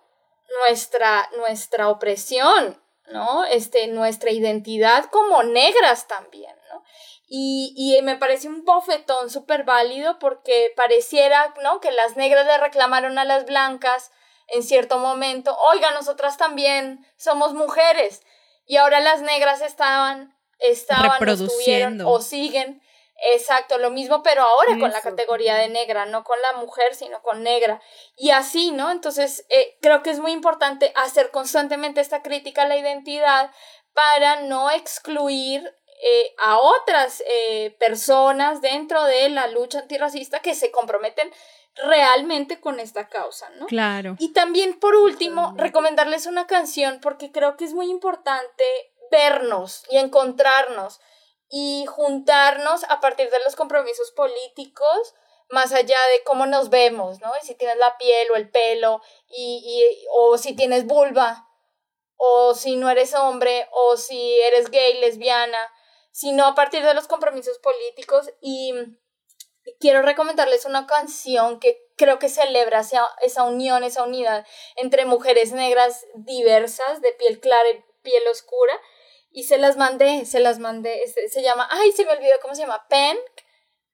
nuestra, nuestra opresión, ¿no? Este, nuestra identidad como negras también, ¿no? Y, y me parece un bofetón súper válido porque pareciera, ¿no? Que las negras le reclamaron a las blancas en cierto momento, oiga, nosotras también somos mujeres. Y ahora las negras estaban, estaban, o, o siguen Exacto, lo mismo, pero ahora con la categoría de negra, no con la mujer, sino con negra. Y así, ¿no? Entonces, eh, creo que es muy importante hacer constantemente esta crítica a la identidad para no excluir eh, a otras eh, personas dentro de la lucha antirracista que se comprometen realmente con esta causa, ¿no? Claro. Y también, por último, recomendarles una canción porque creo que es muy importante vernos y encontrarnos y juntarnos a partir de los compromisos políticos, más allá de cómo nos vemos, ¿no? Y si tienes la piel o el pelo, y, y, o si tienes vulva, o si no eres hombre, o si eres gay, lesbiana, sino a partir de los compromisos políticos. Y quiero recomendarles una canción que creo que celebra esa, esa unión, esa unidad entre mujeres negras diversas, de piel clara y piel oscura, y se las mandé, se las mandé, se, llama, ay, se me olvidó cómo se llama, Pink,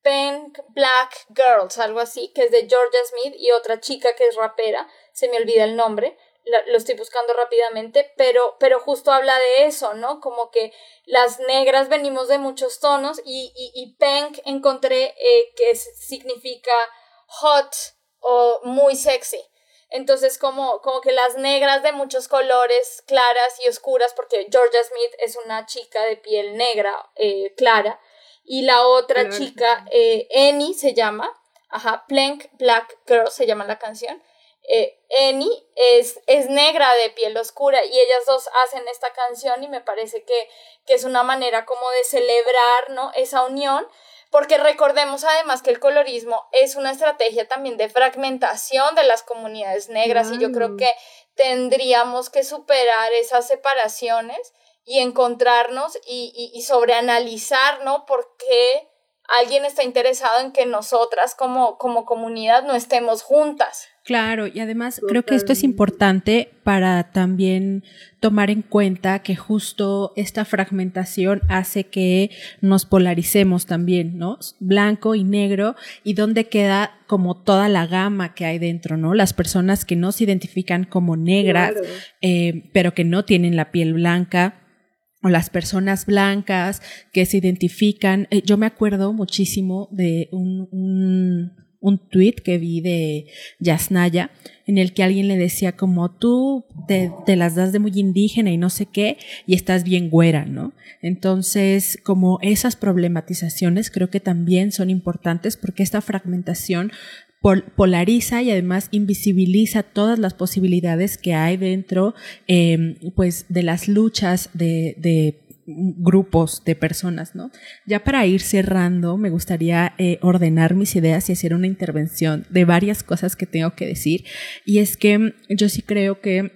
Pink Black Girls, algo así, que es de Georgia Smith y otra chica que es rapera, se me olvida el nombre, lo estoy buscando rápidamente, pero, pero justo habla de eso, ¿no? Como que las negras venimos de muchos tonos y, y, y Pink encontré eh, que significa hot o muy sexy. Entonces, como, como que las negras de muchos colores, claras y oscuras, porque Georgia Smith es una chica de piel negra, eh, clara, y la otra chica, eh, Annie se llama, ajá, Plank Black Girl se llama la canción. Eh, Annie es, es negra de piel oscura y ellas dos hacen esta canción y me parece que, que es una manera como de celebrar ¿no? esa unión porque recordemos además que el colorismo es una estrategia también de fragmentación de las comunidades negras y yo creo que tendríamos que superar esas separaciones y encontrarnos y, y, y sobreanalizar, ¿no? ¿Por qué alguien está interesado en que nosotras como, como comunidad no estemos juntas? Claro, y además creo que esto es importante para también tomar en cuenta que justo esta fragmentación hace que nos polaricemos también, ¿no? Blanco y negro, y donde queda como toda la gama que hay dentro, ¿no? Las personas que no se identifican como negras, eh, pero que no tienen la piel blanca, o las personas blancas que se identifican. Eh, yo me acuerdo muchísimo de un, un, un tweet que vi de Yasnaya en el que alguien le decía como tú te, las das de muy indígena y no sé qué y estás bien güera, ¿no? Entonces, como esas problematizaciones creo que también son importantes porque esta fragmentación polariza y además invisibiliza todas las posibilidades que hay dentro eh, pues de las luchas de grupos de personas, ¿no? Ya para ir cerrando, me gustaría eh, ordenar mis ideas y hacer una intervención de varias cosas que tengo que decir. Y es que yo sí creo que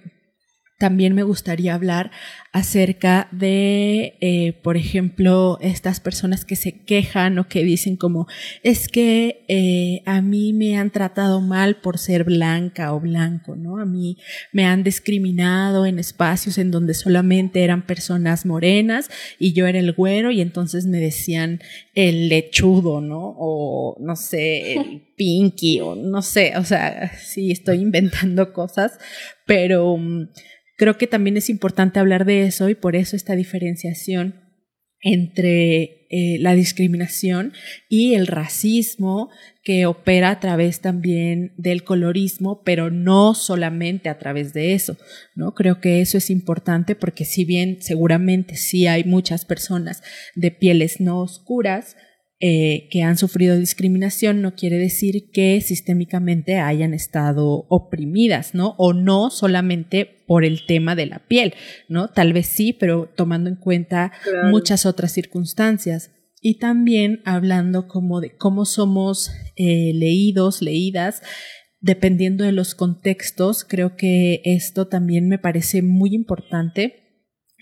también me gustaría hablar acerca de, eh, por ejemplo, estas personas que se quejan o que dicen como, es que eh, a mí me han tratado mal por ser blanca o blanco, ¿no? A mí me han discriminado en espacios en donde solamente eran personas morenas y yo era el güero y entonces me decían el lechudo, ¿no? O no sé, el pinky o no sé, o sea, sí estoy inventando cosas, pero mm, Creo que también es importante hablar de eso y por eso esta diferenciación entre eh, la discriminación y el racismo que opera a través también del colorismo, pero no solamente a través de eso, ¿no? Creo que eso es importante porque si bien seguramente sí hay muchas personas de pieles no oscuras, eh, que han sufrido discriminación no quiere decir que sistémicamente hayan estado oprimidas, ¿no? O no solamente por el tema de la piel, ¿no? Tal vez sí, pero tomando en cuenta muchas otras circunstancias. Y también hablando como de cómo somos eh, leídos, leídas, dependiendo de los contextos, creo que esto también me parece muy importante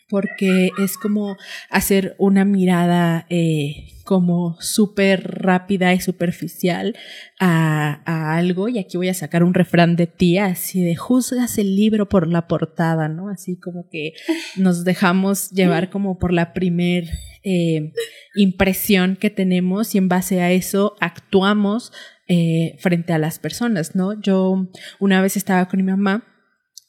porque es como hacer una mirada eh, como súper rápida y superficial a, algo. Y aquí voy a sacar un refrán de tía, así de juzgas el libro por la portada, ¿no? Así como que nos dejamos llevar como por la primer eh, impresión que tenemos y en base a eso actuamos eh, frente a las personas, ¿no? Yo una vez estaba con mi mamá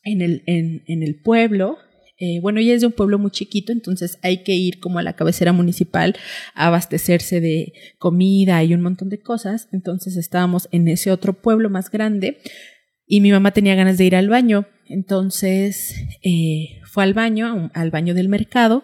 en el, en, en el pueblo eh, bueno, ella es de un pueblo muy chiquito, entonces hay que ir como a la cabecera municipal a abastecerse de comida y un montón de cosas. Entonces estábamos en ese otro pueblo más grande y mi mamá tenía ganas de ir al baño. Entonces eh, fue al baño, al baño del mercado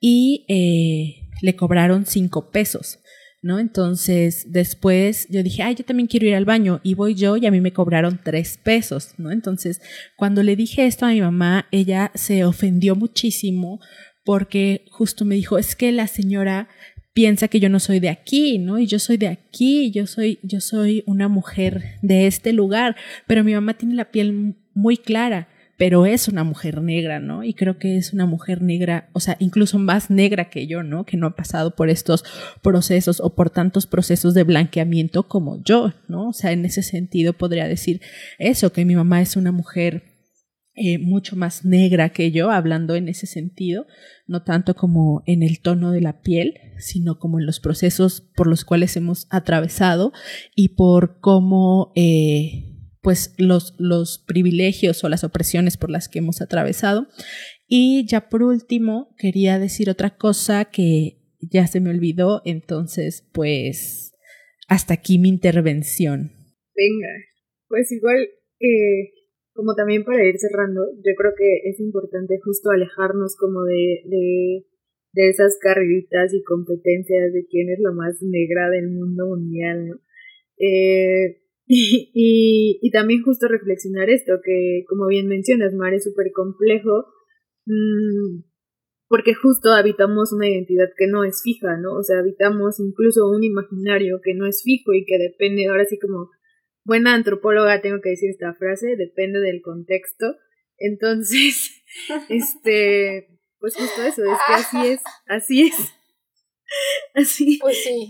y eh, le cobraron cinco pesos. ¿No? Entonces, después yo dije, ay, yo también quiero ir al baño y voy yo y a mí me cobraron tres pesos, ¿no? Entonces, cuando le dije esto a mi mamá, ella se ofendió muchísimo porque justo me dijo, es que la señora piensa que yo no soy de aquí, ¿no? Y yo soy de aquí, yo soy, yo soy una mujer de este lugar, pero mi mamá tiene la piel muy clara pero es una mujer negra, ¿no? Y creo que es una mujer negra, o sea, incluso más negra que yo, ¿no? Que no ha pasado por estos procesos o por tantos procesos de blanqueamiento como yo, ¿no? O sea, en ese sentido podría decir eso, que mi mamá es una mujer eh, mucho más negra que yo, hablando en ese sentido, no tanto como en el tono de la piel, sino como en los procesos por los cuales hemos atravesado y por cómo eh, pues los, los privilegios o las opresiones por las que hemos atravesado. Y ya por último, quería decir otra cosa que ya se me olvidó, entonces pues hasta aquí mi intervención. Venga, pues igual, eh, como también para ir cerrando, yo creo que es importante justo alejarnos como de, de de esas carreritas y competencias de quién es la más negra del mundo mundial, ¿no? Eh, y, y, también justo reflexionar esto, que como bien mencionas, Mar, es súper complejo, mmm, porque justo habitamos una identidad que no es fija, ¿no? O sea, habitamos incluso un imaginario que no es fijo y que depende, ahora sí como buena antropóloga tengo que decir esta frase, depende del contexto. Entonces, este, pues justo eso, es que así es, así es. Así. Pues sí.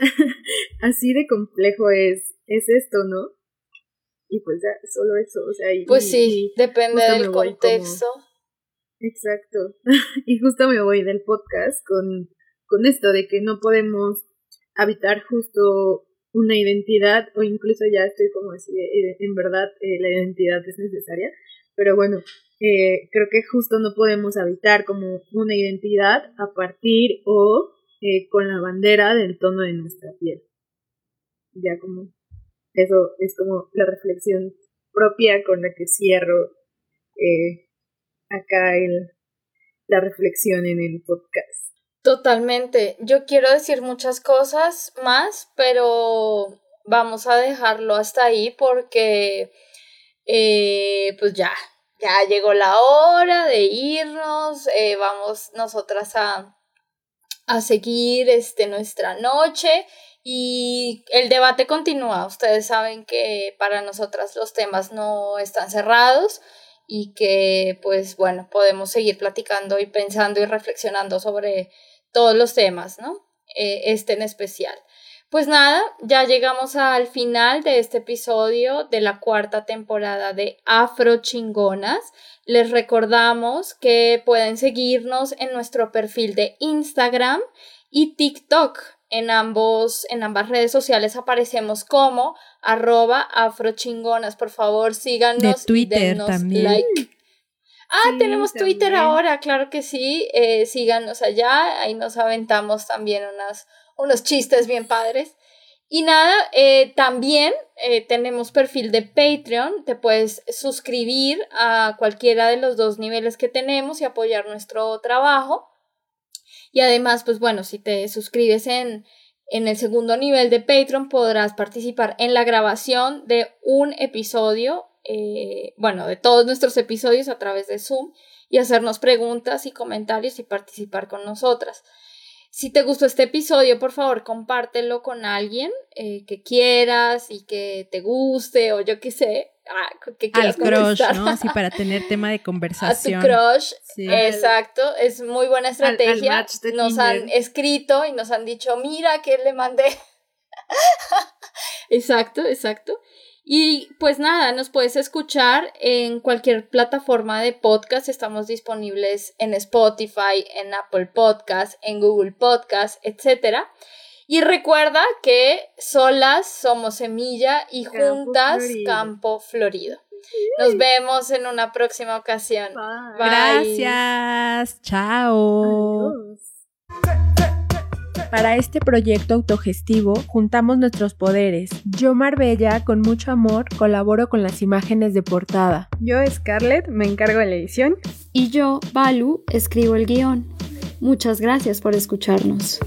Así de complejo es, es esto, ¿no? Y pues ya, solo eso, o sea, y, Pues sí, depende del contexto. Exacto. y justo me voy del podcast con, con esto de que no podemos habitar justo una identidad o incluso ya estoy como así, en verdad eh, la identidad es necesaria, pero bueno, eh, creo que justo no podemos habitar como una identidad a partir o eh, con la bandera del tono de nuestra piel. Ya como eso es como la reflexión propia con la que cierro eh, acá el, la reflexión en el podcast. Totalmente. Yo quiero decir muchas cosas más, pero vamos a dejarlo hasta ahí porque eh, pues ya, ya llegó la hora de irnos, eh, vamos nosotras a, a seguir este, nuestra noche y el debate continúa. Ustedes saben que para nosotras los temas no están cerrados y que pues bueno, podemos seguir platicando y pensando y reflexionando sobre todos los temas, ¿no? Eh, este en especial. Pues nada, ya llegamos al final de este episodio de la cuarta temporada de Afro Chingonas. Les recordamos que pueden seguirnos en nuestro perfil de Instagram y TikTok. En, ambos, en ambas redes sociales aparecemos como arroba afrochingonas. Por favor, síganos. De Twitter también. Like. Ah, tenemos Twitter ahora, claro que sí. Eh, síganos allá. Ahí nos aventamos también unas, unos chistes bien padres. Y nada, eh, también eh, tenemos perfil de Patreon. Te puedes suscribir a cualquiera de los dos niveles que tenemos y apoyar nuestro trabajo. Y además, pues bueno, si te suscribes en, en el segundo nivel de Patreon, podrás participar en la grabación de un episodio, eh, bueno, de todos nuestros episodios a través de Zoom y hacernos preguntas y comentarios y participar con nosotras. Si te gustó este episodio, por favor, compártelo con alguien eh, que quieras y que te guste o yo qué sé, ah, que quieras Al crush, ¿no? Así para tener tema de conversación. A tu crush, exacto, es muy buena estrategia. nos han escrito y nos han dicho, mira que le mandé. exacto, exacto. Y pues nada, nos puedes escuchar en cualquier plataforma de podcast. Estamos disponibles en Spotify, en Apple Podcast, en Google Podcast, etc. Y recuerda que solas somos semilla y juntas campo florido. Nos vemos en una próxima ocasión. Gracias. Chao. Para este proyecto autogestivo juntamos nuestros poderes. Yo, Marbella, con mucho amor, colaboro con las imágenes de portada. Yo, Scarlett, me encargo de la edición. Y yo, Balu, escribo el guion. Muchas gracias por escucharnos.